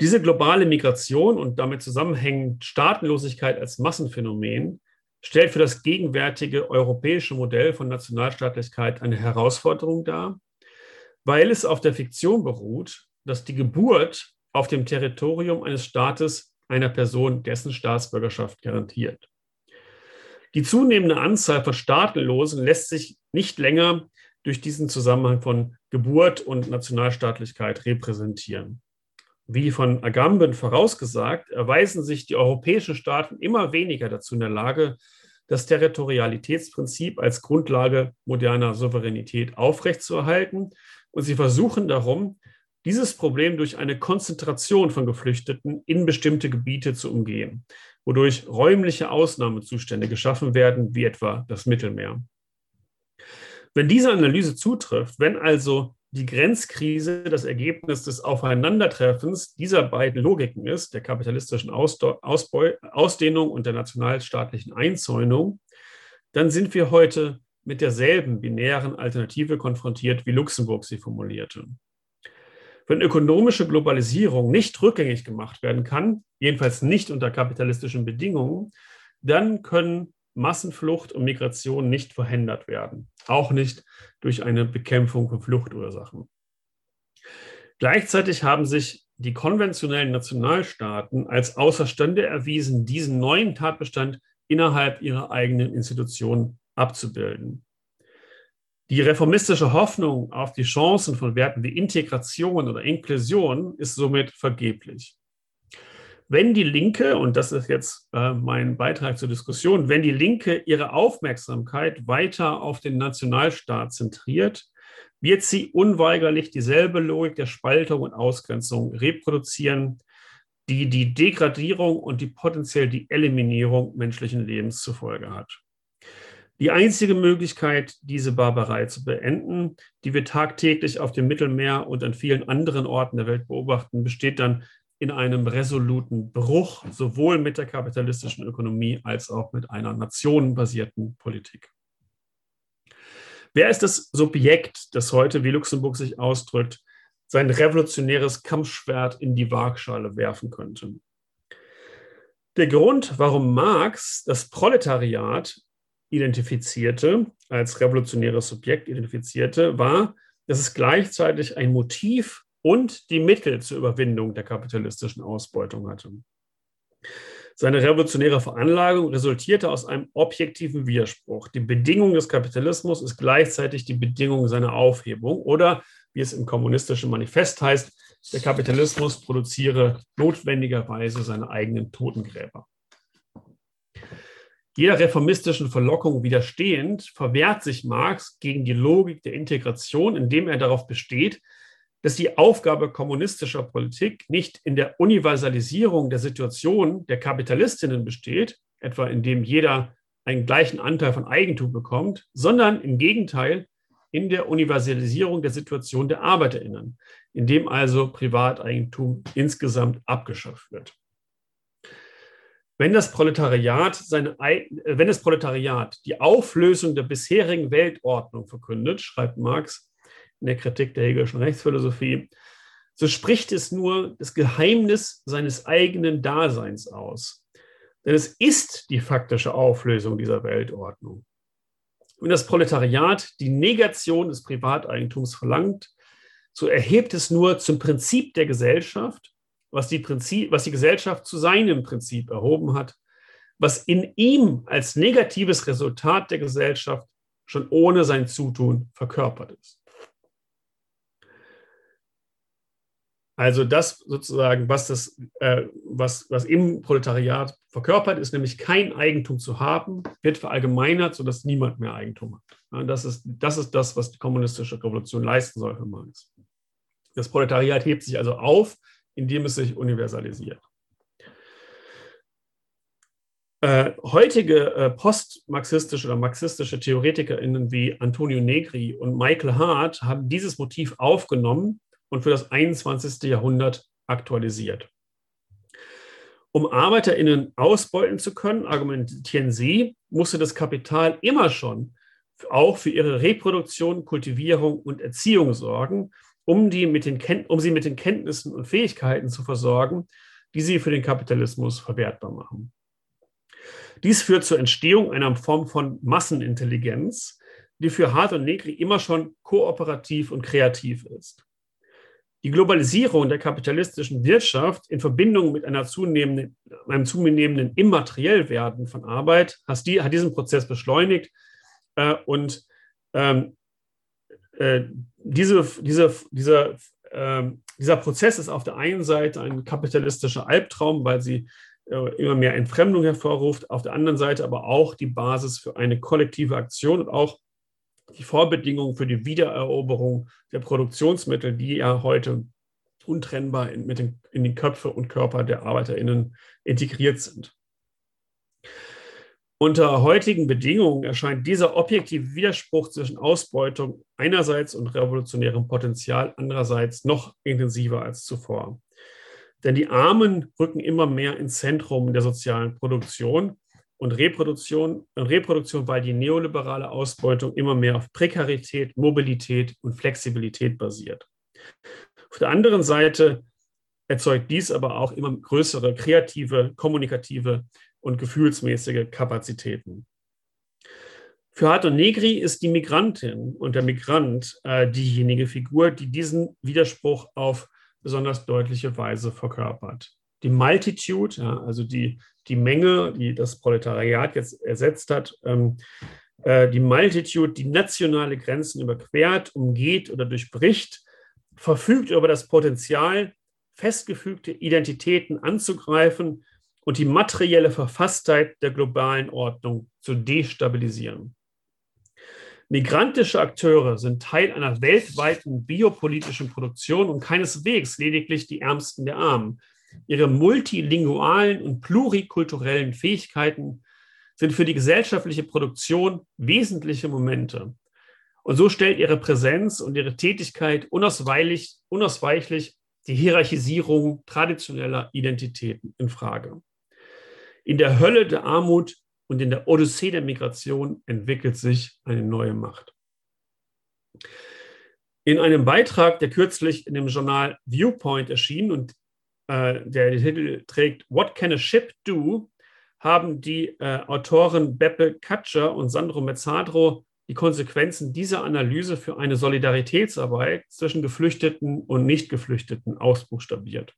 Diese globale Migration und damit zusammenhängend Staatenlosigkeit als Massenphänomen stellt für das gegenwärtige europäische Modell von Nationalstaatlichkeit eine Herausforderung dar, weil es auf der Fiktion beruht, dass die Geburt auf dem Territorium eines Staates einer Person dessen Staatsbürgerschaft garantiert. Die zunehmende Anzahl von Staatenlosen lässt sich nicht länger durch diesen Zusammenhang von Geburt und Nationalstaatlichkeit repräsentieren. Wie von Agamben vorausgesagt, erweisen sich die europäischen Staaten immer weniger dazu in der Lage, das Territorialitätsprinzip als Grundlage moderner Souveränität aufrechtzuerhalten. Und sie versuchen darum, dieses Problem durch eine Konzentration von Geflüchteten in bestimmte Gebiete zu umgehen, wodurch räumliche Ausnahmezustände geschaffen werden, wie etwa das Mittelmeer. Wenn diese Analyse zutrifft, wenn also die Grenzkrise das Ergebnis des Aufeinandertreffens dieser beiden Logiken ist, der kapitalistischen Ausdehnung und der nationalstaatlichen Einzäunung, dann sind wir heute mit derselben binären Alternative konfrontiert, wie Luxemburg sie formulierte. Wenn ökonomische Globalisierung nicht rückgängig gemacht werden kann, jedenfalls nicht unter kapitalistischen Bedingungen, dann können Massenflucht und Migration nicht verhindert werden, auch nicht durch eine Bekämpfung von Fluchtursachen. Gleichzeitig haben sich die konventionellen Nationalstaaten als außerstande erwiesen, diesen neuen Tatbestand innerhalb ihrer eigenen Institutionen abzubilden. Die reformistische Hoffnung auf die Chancen von Werten wie Integration oder Inklusion ist somit vergeblich. Wenn die Linke, und das ist jetzt äh, mein Beitrag zur Diskussion, wenn die Linke ihre Aufmerksamkeit weiter auf den Nationalstaat zentriert, wird sie unweigerlich dieselbe Logik der Spaltung und Ausgrenzung reproduzieren, die die Degradierung und die potenziell die Eliminierung menschlichen Lebens zur Folge hat. Die einzige Möglichkeit, diese Barbarei zu beenden, die wir tagtäglich auf dem Mittelmeer und an vielen anderen Orten der Welt beobachten, besteht dann in einem resoluten Bruch sowohl mit der kapitalistischen Ökonomie als auch mit einer nationenbasierten Politik. Wer ist das Subjekt, das heute, wie Luxemburg sich ausdrückt, sein revolutionäres Kampfschwert in die Waagschale werfen könnte? Der Grund, warum Marx das Proletariat identifizierte, als revolutionäres Subjekt identifizierte, war, dass es gleichzeitig ein Motiv und die Mittel zur Überwindung der kapitalistischen Ausbeutung hatte. Seine revolutionäre Veranlagung resultierte aus einem objektiven Widerspruch. Die Bedingung des Kapitalismus ist gleichzeitig die Bedingung seiner Aufhebung oder, wie es im kommunistischen Manifest heißt, der Kapitalismus produziere notwendigerweise seine eigenen Totengräber. Jeder reformistischen Verlockung widerstehend verwehrt sich Marx gegen die Logik der Integration, indem er darauf besteht, dass die Aufgabe kommunistischer Politik nicht in der Universalisierung der Situation der Kapitalistinnen besteht, etwa indem jeder einen gleichen Anteil von Eigentum bekommt, sondern im Gegenteil in der Universalisierung der Situation der Arbeiterinnen, indem also Privateigentum insgesamt abgeschafft wird. Wenn das Proletariat, seine, wenn das Proletariat die Auflösung der bisherigen Weltordnung verkündet, schreibt Marx, in der Kritik der Hegelischen Rechtsphilosophie, so spricht es nur das Geheimnis seines eigenen Daseins aus. Denn es ist die faktische Auflösung dieser Weltordnung. Wenn das Proletariat die Negation des Privateigentums verlangt, so erhebt es nur zum Prinzip der Gesellschaft, was die, Prinzip, was die Gesellschaft zu seinem Prinzip erhoben hat, was in ihm als negatives Resultat der Gesellschaft schon ohne sein Zutun verkörpert ist. Also das sozusagen, was, das, äh, was, was im Proletariat verkörpert, ist nämlich kein Eigentum zu haben, wird verallgemeinert, sodass niemand mehr Eigentum hat. Ja, das, ist, das ist das, was die kommunistische Revolution leisten soll für Marx. Das Proletariat hebt sich also auf, indem es sich universalisiert. Äh, heutige äh, postmarxistische oder marxistische TheoretikerInnen wie Antonio Negri und Michael Hart haben dieses Motiv aufgenommen und für das 21. Jahrhundert aktualisiert. Um ArbeiterInnen ausbeuten zu können, argumentieren sie, musste das Kapital immer schon auch für ihre Reproduktion, Kultivierung und Erziehung sorgen um, die mit den um sie mit den Kenntnissen und Fähigkeiten zu versorgen, die sie für den Kapitalismus verwertbar machen. Dies führt zur Entstehung einer Form von Massenintelligenz, die für Hart und Negri immer schon kooperativ und kreativ ist. Die Globalisierung der kapitalistischen Wirtschaft in Verbindung mit zunehmenden, einem zunehmenden Immateriellwerden von Arbeit hat, hat diesen Prozess beschleunigt äh, und ähm, äh, diese, diese, dieser, äh, dieser Prozess ist auf der einen Seite ein kapitalistischer Albtraum, weil sie äh, immer mehr Entfremdung hervorruft, auf der anderen Seite aber auch die Basis für eine kollektive Aktion und auch die Vorbedingungen für die Wiedereroberung der Produktionsmittel, die ja heute untrennbar in, mit den, in die Köpfe und Körper der ArbeiterInnen integriert sind. Unter heutigen Bedingungen erscheint dieser objektive Widerspruch zwischen Ausbeutung einerseits und revolutionärem Potenzial andererseits noch intensiver als zuvor. Denn die Armen rücken immer mehr ins Zentrum der sozialen Produktion und Reproduktion, und Reproduktion, weil die neoliberale Ausbeutung immer mehr auf Prekarität, Mobilität und Flexibilität basiert. Auf der anderen Seite erzeugt dies aber auch immer größere kreative, kommunikative und gefühlsmäßige Kapazitäten. Für Hato Negri ist die Migrantin und der Migrant äh, diejenige Figur, die diesen Widerspruch auf besonders deutliche Weise verkörpert. Die Multitude, ja, also die, die Menge, die das Proletariat jetzt ersetzt hat, ähm, äh, die Multitude, die nationale Grenzen überquert, umgeht oder durchbricht, verfügt über das Potenzial, festgefügte Identitäten anzugreifen und die materielle Verfasstheit der globalen Ordnung zu destabilisieren. Migrantische Akteure sind Teil einer weltweiten biopolitischen Produktion und keineswegs lediglich die Ärmsten der Armen. Ihre multilingualen und plurikulturellen Fähigkeiten sind für die gesellschaftliche Produktion wesentliche Momente. Und so stellt ihre Präsenz und ihre Tätigkeit unausweichlich, unausweichlich die Hierarchisierung traditioneller Identitäten in Frage. In der Hölle der Armut und in der Odyssee der Migration entwickelt sich eine neue Macht. In einem Beitrag, der kürzlich in dem Journal Viewpoint erschien und äh, der den Titel trägt What Can a Ship Do, haben die äh, Autoren Beppe Katscher und Sandro Mezzadro die Konsequenzen dieser Analyse für eine Solidaritätsarbeit zwischen Geflüchteten und Nicht-Geflüchteten ausbuchstabiert.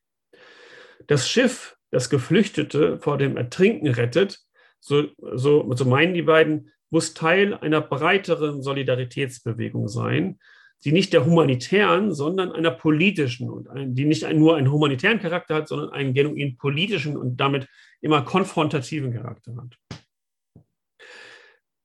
Das Schiff, das Geflüchtete vor dem Ertrinken rettet, so, so, so meinen die beiden, muss Teil einer breiteren Solidaritätsbewegung sein, die nicht der humanitären, sondern einer politischen und ein, die nicht nur einen humanitären Charakter hat, sondern einen genuin politischen und damit immer konfrontativen Charakter hat.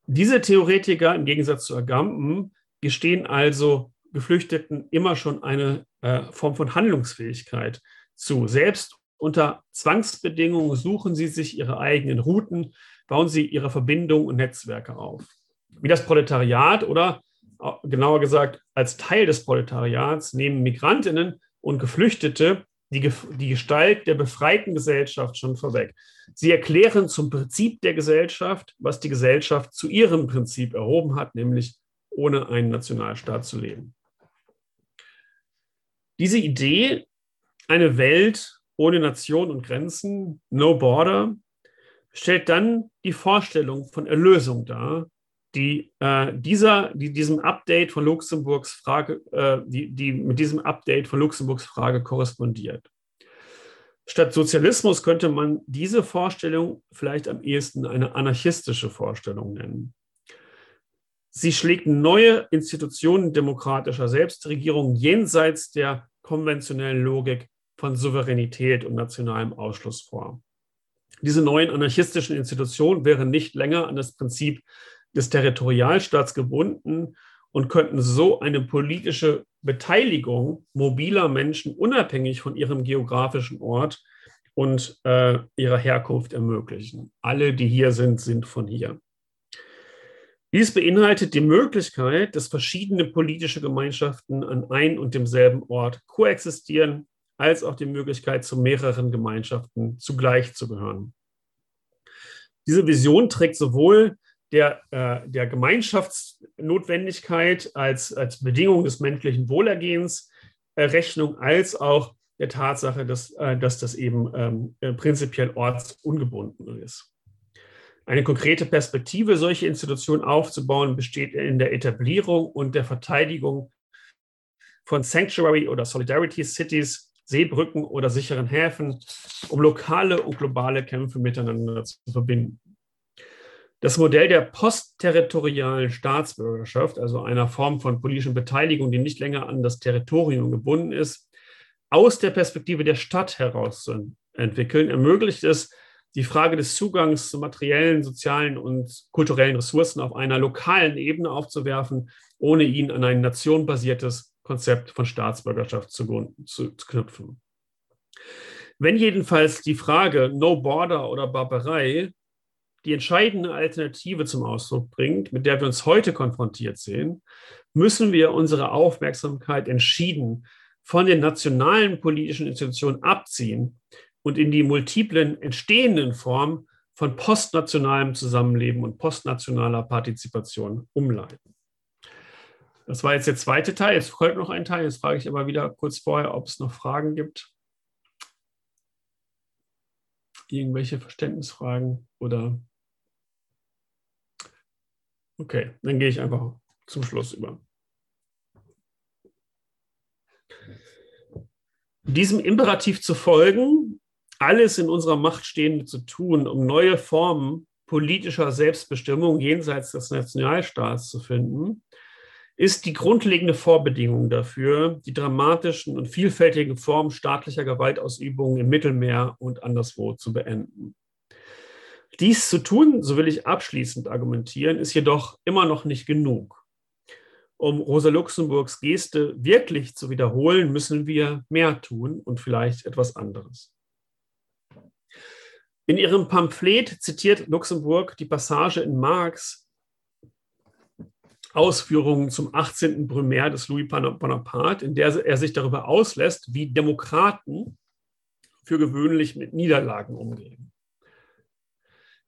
Diese Theoretiker im Gegensatz zu Agamben gestehen also Geflüchteten immer schon eine äh, Form von Handlungsfähigkeit zu. Selbst unter Zwangsbedingungen suchen sie sich ihre eigenen Routen, bauen sie ihre Verbindungen und Netzwerke auf. Wie das Proletariat oder äh, genauer gesagt als Teil des Proletariats nehmen Migrantinnen und Geflüchtete die, die Gestalt der befreiten Gesellschaft schon vorweg. Sie erklären zum Prinzip der Gesellschaft, was die Gesellschaft zu ihrem Prinzip erhoben hat, nämlich ohne einen Nationalstaat zu leben. Diese Idee, eine Welt ohne Nation und Grenzen, no border, stellt dann die Vorstellung von Erlösung dar, die, äh, dieser, die diesem Update von Luxemburgs Frage, äh, die, die mit diesem Update von Luxemburgs Frage korrespondiert. Statt Sozialismus könnte man diese Vorstellung vielleicht am ehesten eine anarchistische Vorstellung nennen. Sie schlägt neue Institutionen demokratischer Selbstregierung jenseits der konventionellen Logik von Souveränität und nationalem Ausschluss vor. Diese neuen anarchistischen Institutionen wären nicht länger an das Prinzip des Territorialstaats gebunden und könnten so eine politische Beteiligung mobiler Menschen unabhängig von ihrem geografischen Ort und äh, ihrer Herkunft ermöglichen. Alle, die hier sind, sind von hier. Dies beinhaltet die Möglichkeit, dass verschiedene politische Gemeinschaften an ein und demselben Ort koexistieren als auch die Möglichkeit, zu mehreren Gemeinschaften zugleich zu gehören. Diese Vision trägt sowohl der, äh, der Gemeinschaftsnotwendigkeit als, als Bedingung des menschlichen Wohlergehens Rechnung als auch der Tatsache, dass, dass das eben ähm, prinzipiell ortsungebunden ist. Eine konkrete Perspektive, solche Institutionen aufzubauen, besteht in der Etablierung und der Verteidigung von Sanctuary oder Solidarity Cities, Seebrücken oder sicheren Häfen, um lokale und globale Kämpfe miteinander zu verbinden. Das Modell der postterritorialen Staatsbürgerschaft, also einer Form von politischer Beteiligung, die nicht länger an das Territorium gebunden ist, aus der Perspektive der Stadt heraus zu entwickeln, ermöglicht es, die Frage des Zugangs zu materiellen, sozialen und kulturellen Ressourcen auf einer lokalen Ebene aufzuwerfen, ohne ihn an ein nationenbasiertes Konzept von Staatsbürgerschaft zu, zu, zu knüpfen. Wenn jedenfalls die Frage No Border oder Barbarei die entscheidende Alternative zum Ausdruck bringt, mit der wir uns heute konfrontiert sehen, müssen wir unsere Aufmerksamkeit entschieden von den nationalen politischen Institutionen abziehen und in die multiplen entstehenden Formen von postnationalem Zusammenleben und postnationaler Partizipation umleiten. Das war jetzt der zweite Teil. Es folgt noch ein Teil. Jetzt frage ich aber wieder kurz vorher, ob es noch Fragen gibt. Irgendwelche Verständnisfragen oder Okay, dann gehe ich einfach zum Schluss über. Diesem Imperativ zu folgen, alles in unserer Macht Stehende zu tun, um neue Formen politischer Selbstbestimmung jenseits des Nationalstaats zu finden, ist die grundlegende Vorbedingung dafür, die dramatischen und vielfältigen Formen staatlicher Gewaltausübung im Mittelmeer und anderswo zu beenden. Dies zu tun, so will ich abschließend argumentieren, ist jedoch immer noch nicht genug. Um Rosa Luxemburgs Geste wirklich zu wiederholen, müssen wir mehr tun und vielleicht etwas anderes. In ihrem Pamphlet zitiert Luxemburg die Passage in Marx Ausführungen zum 18. Brumaire des Louis Bonaparte, in der er sich darüber auslässt, wie Demokraten für gewöhnlich mit Niederlagen umgehen.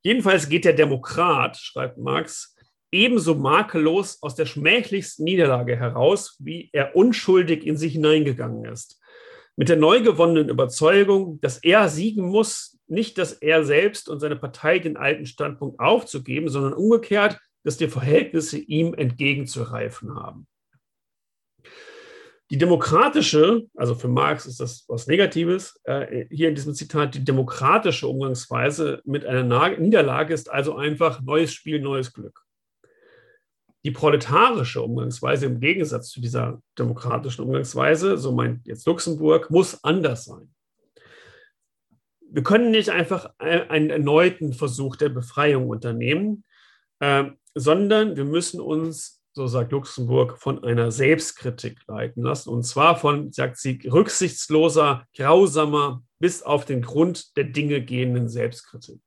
Jedenfalls geht der Demokrat, schreibt Marx, ebenso makellos aus der schmählichsten Niederlage heraus, wie er unschuldig in sich hineingegangen ist. Mit der neu gewonnenen Überzeugung, dass er siegen muss, nicht, dass er selbst und seine Partei den alten Standpunkt aufzugeben, sondern umgekehrt, dass die Verhältnisse ihm entgegenzureifen haben. Die demokratische, also für Marx ist das was Negatives, äh, hier in diesem Zitat, die demokratische Umgangsweise mit einer Niederlage ist also einfach neues Spiel, neues Glück. Die proletarische Umgangsweise im Gegensatz zu dieser demokratischen Umgangsweise, so meint jetzt Luxemburg, muss anders sein. Wir können nicht einfach einen erneuten Versuch der Befreiung unternehmen, äh, sondern wir müssen uns so sagt Luxemburg, von einer Selbstkritik leiten lassen. Und zwar von, sagt sie, rücksichtsloser, grausamer, bis auf den Grund der Dinge gehenden Selbstkritik.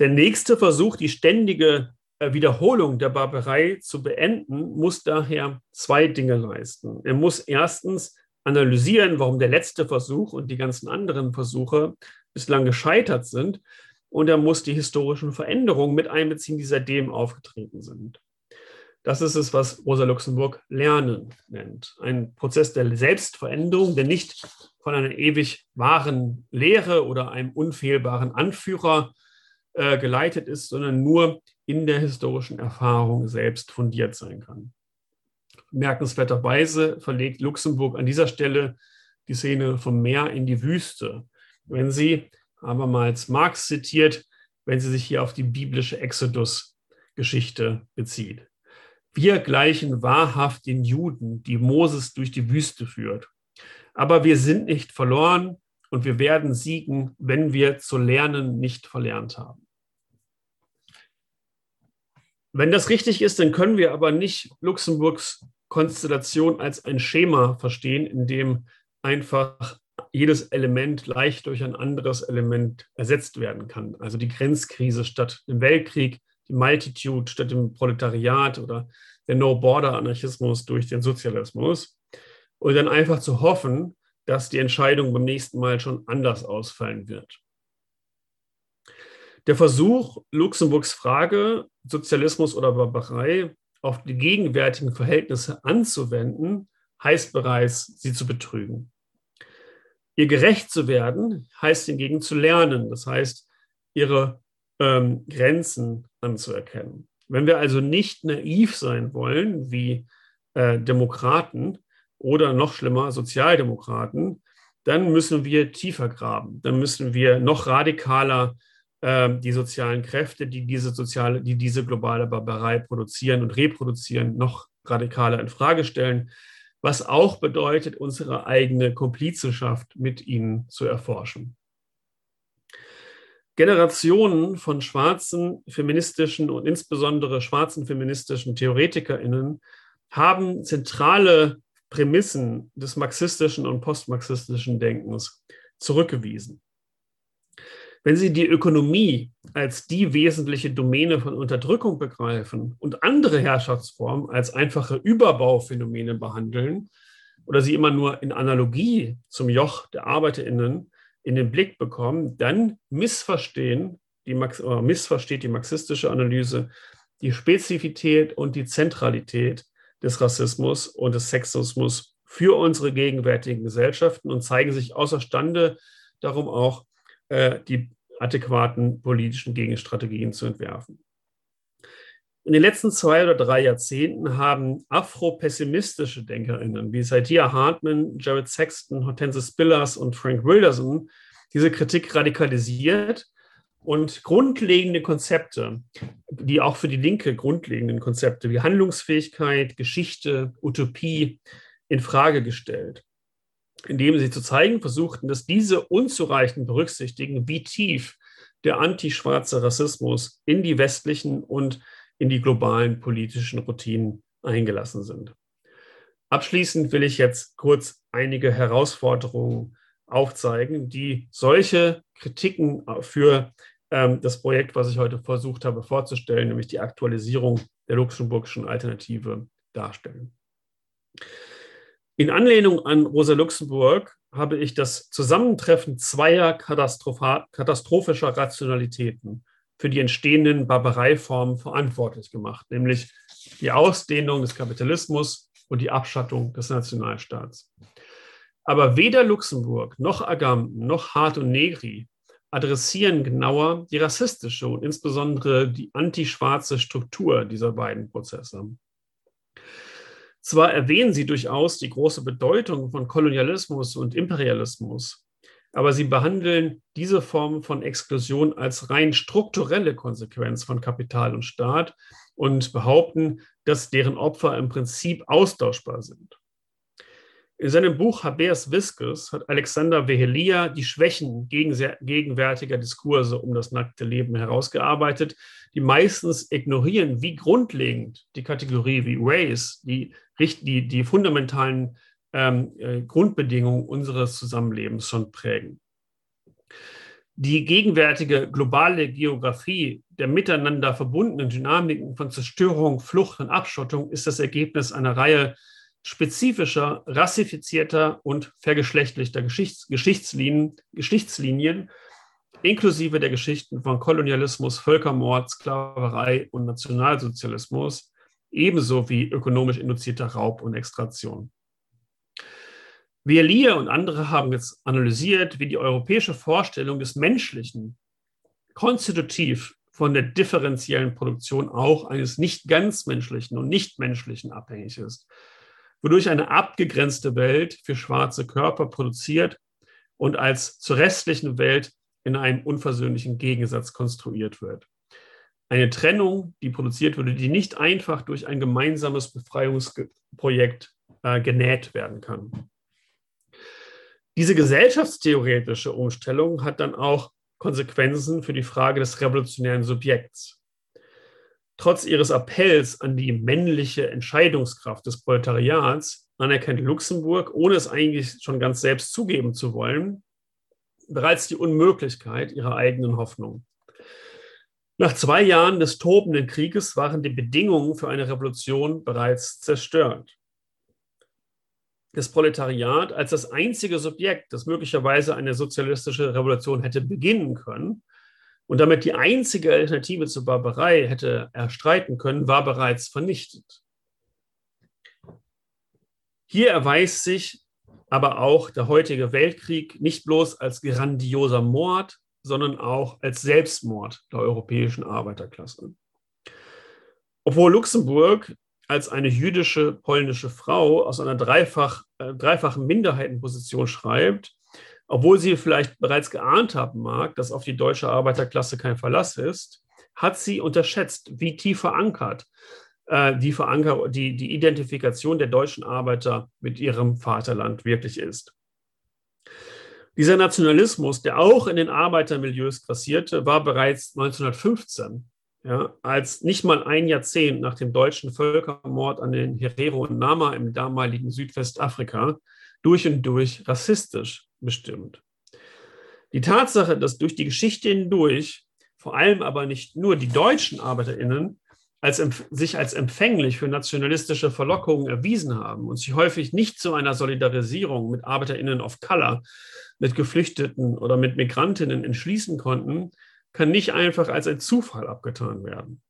Der nächste Versuch, die ständige äh, Wiederholung der Barbarei zu beenden, muss daher zwei Dinge leisten. Er muss erstens analysieren, warum der letzte Versuch und die ganzen anderen Versuche bislang gescheitert sind. Und er muss die historischen Veränderungen mit einbeziehen, die seitdem aufgetreten sind. Das ist es, was Rosa Luxemburg Lernen nennt. Ein Prozess der Selbstveränderung, der nicht von einer ewig wahren Lehre oder einem unfehlbaren Anführer äh, geleitet ist, sondern nur in der historischen Erfahrung selbst fundiert sein kann. Merkenswerterweise verlegt Luxemburg an dieser Stelle die Szene vom Meer in die Wüste. Wenn sie, abermals Marx zitiert, wenn sie sich hier auf die biblische Exodus-Geschichte bezieht. Wir gleichen wahrhaft den Juden, die Moses durch die Wüste führt. Aber wir sind nicht verloren und wir werden siegen, wenn wir zu lernen nicht verlernt haben. Wenn das richtig ist, dann können wir aber nicht Luxemburgs Konstellation als ein Schema verstehen, in dem einfach jedes Element leicht durch ein anderes Element ersetzt werden kann. Also die Grenzkrise statt dem Weltkrieg, die Multitude statt dem Proletariat oder der No-Border-Anarchismus durch den Sozialismus. Und dann einfach zu hoffen, dass die Entscheidung beim nächsten Mal schon anders ausfallen wird. Der Versuch, Luxemburgs Frage, Sozialismus oder Barbarei, auf die gegenwärtigen Verhältnisse anzuwenden, heißt bereits, sie zu betrügen. Ihr gerecht zu werden, heißt hingegen zu lernen, das heißt, ihre ähm, Grenzen anzuerkennen. Wenn wir also nicht naiv sein wollen, wie äh, Demokraten oder noch schlimmer Sozialdemokraten, dann müssen wir tiefer graben. Dann müssen wir noch radikaler äh, die sozialen Kräfte, die diese soziale, die diese globale Barbarei produzieren und reproduzieren, noch radikaler in Frage stellen, was auch bedeutet, unsere eigene Komplizenschaft mit ihnen zu erforschen. Generationen von schwarzen feministischen und insbesondere schwarzen feministischen TheoretikerInnen haben zentrale Prämissen des marxistischen und postmarxistischen Denkens zurückgewiesen. Wenn Sie die Ökonomie als die wesentliche Domäne von Unterdrückung begreifen und andere Herrschaftsformen als einfache Überbauphänomene behandeln oder sie immer nur in Analogie zum Joch der ArbeiterInnen in den Blick bekommen, dann missverstehen die, oder missversteht die marxistische Analyse die Spezifität und die Zentralität des Rassismus und des Sexismus für unsere gegenwärtigen Gesellschaften und zeigen sich außerstande, darum auch äh, die adäquaten politischen Gegenstrategien zu entwerfen. In den letzten zwei oder drei Jahrzehnten haben afro-pessimistische DenkerInnen wie Saidia Hartman, Jared Sexton, Hortense Spillers und Frank Wilderson diese Kritik radikalisiert und grundlegende Konzepte, die auch für die Linke grundlegenden Konzepte wie Handlungsfähigkeit, Geschichte, Utopie in Frage gestellt, indem sie zu zeigen versuchten, dass diese unzureichend berücksichtigen, wie tief der antischwarze Rassismus in die westlichen und in die globalen politischen Routinen eingelassen sind. Abschließend will ich jetzt kurz einige Herausforderungen aufzeigen, die solche Kritiken für ähm, das Projekt, was ich heute versucht habe vorzustellen, nämlich die Aktualisierung der luxemburgischen Alternative darstellen. In Anlehnung an Rosa Luxemburg habe ich das Zusammentreffen zweier katastrophischer Rationalitäten für die entstehenden Barbareiformen verantwortlich gemacht, nämlich die Ausdehnung des Kapitalismus und die Abschattung des Nationalstaats. Aber weder Luxemburg noch Agamben noch Hart und Negri adressieren genauer die rassistische und insbesondere die antischwarze Struktur dieser beiden Prozesse. Zwar erwähnen sie durchaus die große Bedeutung von Kolonialismus und Imperialismus, aber sie behandeln diese Form von Exklusion als rein strukturelle Konsequenz von Kapital und Staat und behaupten, dass deren Opfer im Prinzip austauschbar sind. In seinem Buch Habeas Viscus hat Alexander Vehelia die Schwächen gegenwärtiger Diskurse um das nackte Leben herausgearbeitet, die meistens ignorieren, wie grundlegend die Kategorie wie Race, die, die, die fundamentalen ähm, äh, Grundbedingungen unseres Zusammenlebens schon prägen. Die gegenwärtige globale Geografie der miteinander verbundenen Dynamiken von Zerstörung, Flucht und Abschottung ist das Ergebnis einer Reihe spezifischer, rassifizierter und vergeschlechtlichter Geschichts Geschichtslinien, Geschichtslinien, inklusive der Geschichten von Kolonialismus, Völkermord, Sklaverei und Nationalsozialismus, ebenso wie ökonomisch induzierter Raub und Extraktion. Vierlier und andere haben jetzt analysiert, wie die europäische Vorstellung des Menschlichen konstitutiv von der differenziellen Produktion auch eines nicht ganz menschlichen und nicht menschlichen abhängig ist wodurch eine abgegrenzte Welt für schwarze Körper produziert und als zur restlichen Welt in einem unversöhnlichen Gegensatz konstruiert wird. Eine Trennung, die produziert wurde, die nicht einfach durch ein gemeinsames Befreiungsprojekt äh, genäht werden kann. Diese gesellschaftstheoretische Umstellung hat dann auch Konsequenzen für die Frage des revolutionären Subjekts. Trotz ihres Appells an die männliche Entscheidungskraft des Proletariats anerkennt Luxemburg, ohne es eigentlich schon ganz selbst zugeben zu wollen, bereits die Unmöglichkeit ihrer eigenen Hoffnung. Nach zwei Jahren des tobenden Krieges waren die Bedingungen für eine Revolution bereits zerstört. Das Proletariat als das einzige Subjekt, das möglicherweise eine sozialistische Revolution hätte beginnen können, und damit die einzige Alternative zur Barbarei hätte erstreiten können, war bereits vernichtet. Hier erweist sich aber auch der heutige Weltkrieg nicht bloß als grandioser Mord, sondern auch als Selbstmord der europäischen Arbeiterklasse. Obwohl Luxemburg als eine jüdische polnische Frau aus einer dreifach, äh, dreifachen Minderheitenposition schreibt, obwohl sie vielleicht bereits geahnt haben mag, dass auf die deutsche Arbeiterklasse kein Verlass ist, hat sie unterschätzt, wie tief verankert äh, die, Veranker die, die Identifikation der deutschen Arbeiter mit ihrem Vaterland wirklich ist. Dieser Nationalismus, der auch in den Arbeitermilieus grassierte, war bereits 1915, ja, als nicht mal ein Jahrzehnt nach dem deutschen Völkermord an den Herero und Nama im damaligen Südwestafrika durch und durch rassistisch bestimmt. Die Tatsache, dass durch die Geschichte hindurch vor allem aber nicht nur die deutschen ArbeiterInnen als, sich als empfänglich für nationalistische Verlockungen erwiesen haben und sich häufig nicht zu einer Solidarisierung mit ArbeiterInnen of Color, mit Geflüchteten oder mit Migrantinnen entschließen konnten, kann nicht einfach als ein Zufall abgetan werden.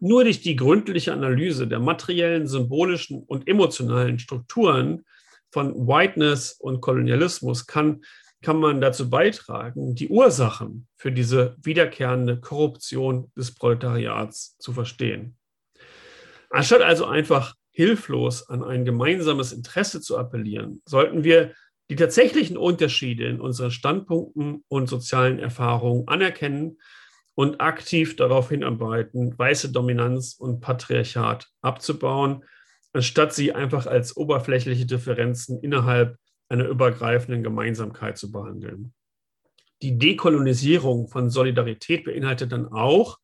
Nur durch die gründliche Analyse der materiellen, symbolischen und emotionalen Strukturen von Whiteness und Kolonialismus kann, kann man dazu beitragen, die Ursachen für diese wiederkehrende Korruption des Proletariats zu verstehen. Anstatt also einfach hilflos an ein gemeinsames Interesse zu appellieren, sollten wir die tatsächlichen Unterschiede in unseren Standpunkten und sozialen Erfahrungen anerkennen und aktiv darauf hinarbeiten, weiße Dominanz und Patriarchat abzubauen anstatt sie einfach als oberflächliche Differenzen innerhalb einer übergreifenden Gemeinsamkeit zu behandeln. Die Dekolonisierung von Solidarität beinhaltet dann auch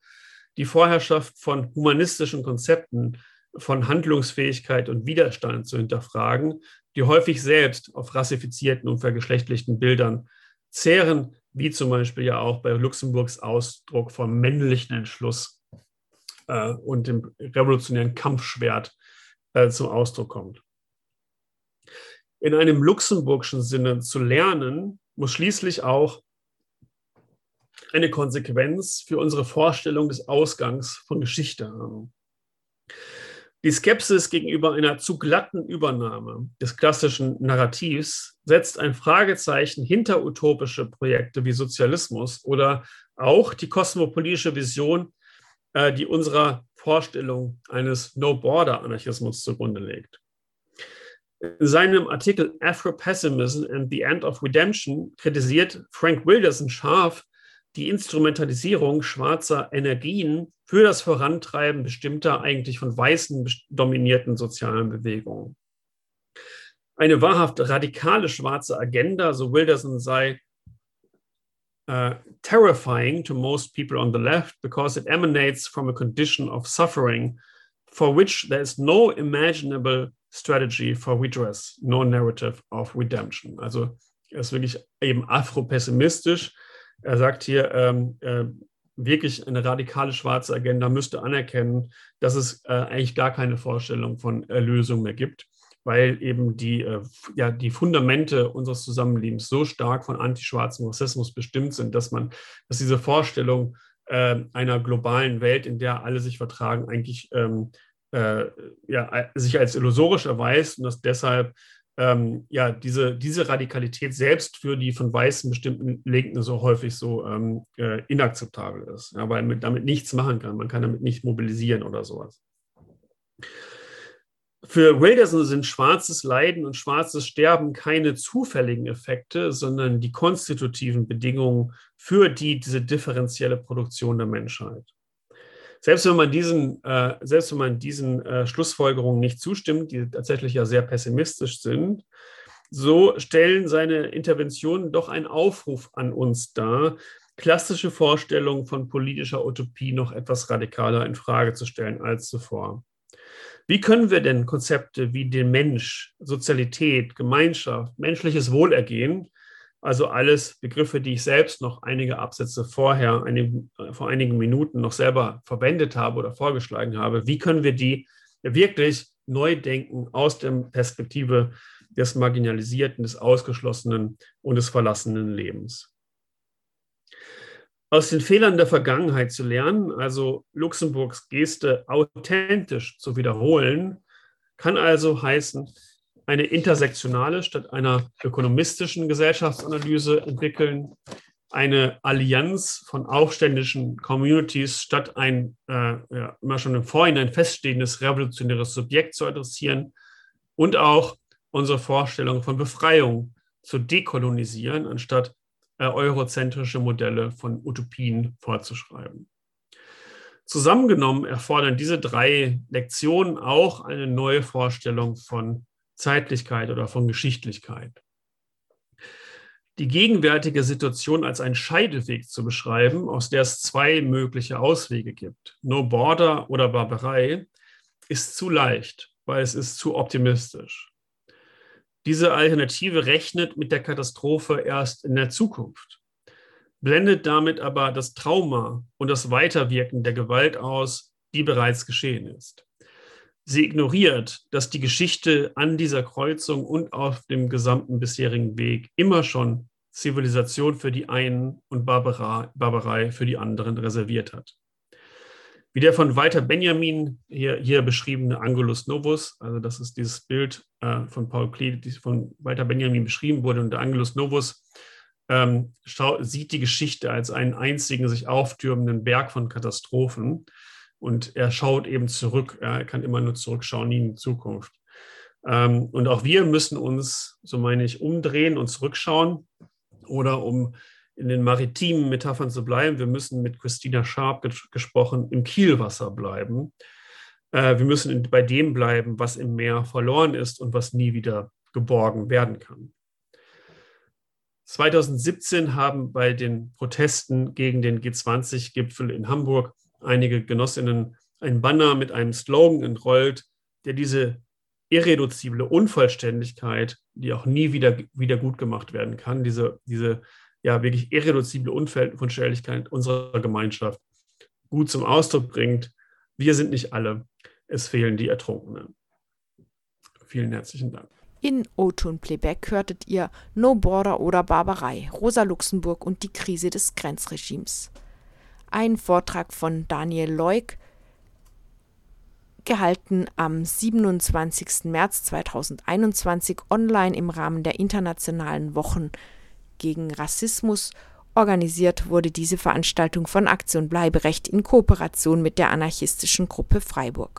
die Vorherrschaft von humanistischen Konzepten, von Handlungsfähigkeit und Widerstand zu hinterfragen, die häufig selbst auf rassifizierten und vergeschlechtlichten Bildern zehren, wie zum Beispiel ja auch bei Luxemburgs Ausdruck vom männlichen Entschluss äh, und dem revolutionären Kampfschwert äh, zum Ausdruck kommt. In einem luxemburgischen Sinne zu lernen, muss schließlich auch eine Konsequenz für unsere Vorstellung des Ausgangs von Geschichte haben. Die Skepsis gegenüber einer zu glatten Übernahme des klassischen Narrativs setzt ein Fragezeichen hinter utopische Projekte wie Sozialismus oder auch die kosmopolitische Vision, äh, die unserer Vorstellung eines No-Border-Anarchismus zugrunde legt. In seinem Artikel Afro-Pessimism and the End of Redemption kritisiert Frank Wilderson scharf die Instrumentalisierung schwarzer Energien für das Vorantreiben bestimmter, eigentlich von Weißen dominierten sozialen Bewegungen. Eine wahrhaft radikale schwarze Agenda, so Wilderson sei uh, terrifying to most people on the left because it emanates from a condition of suffering for which there is no imaginable strategy for redress, no narrative of redemption. Also er ist wirklich eben afro-pessimistisch. Er sagt hier, ähm, äh, wirklich eine radikale schwarze Agenda müsste anerkennen, dass es äh, eigentlich gar keine Vorstellung von Erlösung mehr gibt weil eben die, äh, ja, die Fundamente unseres Zusammenlebens so stark von antischwarzem Rassismus bestimmt sind, dass man, dass diese Vorstellung äh, einer globalen Welt, in der alle sich vertragen, eigentlich ähm, äh, ja, sich als illusorisch erweist und dass deshalb ähm, ja, diese, diese Radikalität selbst für die von Weißen bestimmten Linken so häufig so ähm, äh, inakzeptabel ist, ja, weil man damit nichts machen kann. Man kann damit nicht mobilisieren oder sowas. Für Wilderson sind schwarzes Leiden und schwarzes Sterben keine zufälligen Effekte, sondern die konstitutiven Bedingungen für die, diese differenzielle Produktion der Menschheit. Selbst wenn man diesen, äh, selbst wenn man diesen äh, Schlussfolgerungen nicht zustimmt, die tatsächlich ja sehr pessimistisch sind, so stellen seine Interventionen doch einen Aufruf an uns dar, klassische Vorstellungen von politischer Utopie noch etwas radikaler in Frage zu stellen als zuvor. Wie können wir denn Konzepte wie den Mensch, Sozialität, Gemeinschaft, menschliches Wohlergehen, also alles Begriffe, die ich selbst noch einige Absätze vorher, einige, vor einigen Minuten noch selber verwendet habe oder vorgeschlagen habe, wie können wir die wirklich neu denken aus der Perspektive des Marginalisierten, des Ausgeschlossenen und des verlassenen Lebens? Aus den Fehlern der Vergangenheit zu lernen, also Luxemburgs Geste authentisch zu wiederholen, kann also heißen, eine intersektionale statt einer ökonomistischen Gesellschaftsanalyse entwickeln, eine Allianz von aufständischen Communities statt ein äh, ja, immer schon im Vorhinein feststehendes revolutionäres Subjekt zu adressieren und auch unsere Vorstellung von Befreiung zu dekolonisieren, anstatt äh, eurozentrische Modelle von Utopien vorzuschreiben. Zusammengenommen erfordern diese drei Lektionen auch eine neue Vorstellung von Zeitlichkeit oder von Geschichtlichkeit. Die gegenwärtige Situation als einen Scheideweg zu beschreiben, aus der es zwei mögliche Auswege gibt, No Border oder Barbarei, ist zu leicht, weil es ist zu optimistisch. Diese Alternative rechnet mit der Katastrophe erst in der Zukunft, blendet damit aber das Trauma und das Weiterwirken der Gewalt aus, die bereits geschehen ist. Sie ignoriert, dass die Geschichte an dieser Kreuzung und auf dem gesamten bisherigen Weg immer schon Zivilisation für die einen und Barbarei für die anderen reserviert hat. Wie der von Walter Benjamin hier, hier beschriebene Angulus Novus, also das ist dieses Bild äh, von Paul Klee, die von Walter Benjamin beschrieben wurde, und der Angulus Novus ähm, sieht die Geschichte als einen einzigen sich auftürmenden Berg von Katastrophen und er schaut eben zurück. Er kann immer nur zurückschauen, nie in die Zukunft. Ähm, und auch wir müssen uns, so meine ich, umdrehen und zurückschauen. Oder um in den maritimen Metaphern zu bleiben, wir müssen mit Christina Sharp gesprochen im Kielwasser bleiben. Äh, wir müssen bei dem bleiben, was im Meer verloren ist und was nie wieder geborgen werden kann. 2017 haben bei den Protesten gegen den G20-Gipfel in Hamburg einige Genossinnen ein Banner mit einem Slogan entrollt, der diese irreduzible Unvollständigkeit, die auch nie wieder, wieder gut gemacht werden kann, diese, diese ja wirklich irreduzible Unvollständigkeit unserer Gemeinschaft gut zum Ausdruck bringt. Wir sind nicht alle, es fehlen die Ertrunkenen. Vielen herzlichen Dank. In O-Ton Playback hörtet ihr No Border oder Barbarei, Rosa Luxemburg und die Krise des Grenzregimes ein Vortrag von Daniel Leuk, gehalten am 27. März 2021 online im Rahmen der Internationalen Wochen gegen Rassismus. Organisiert wurde diese Veranstaltung von Aktion Bleiberecht in Kooperation mit der anarchistischen Gruppe Freiburg.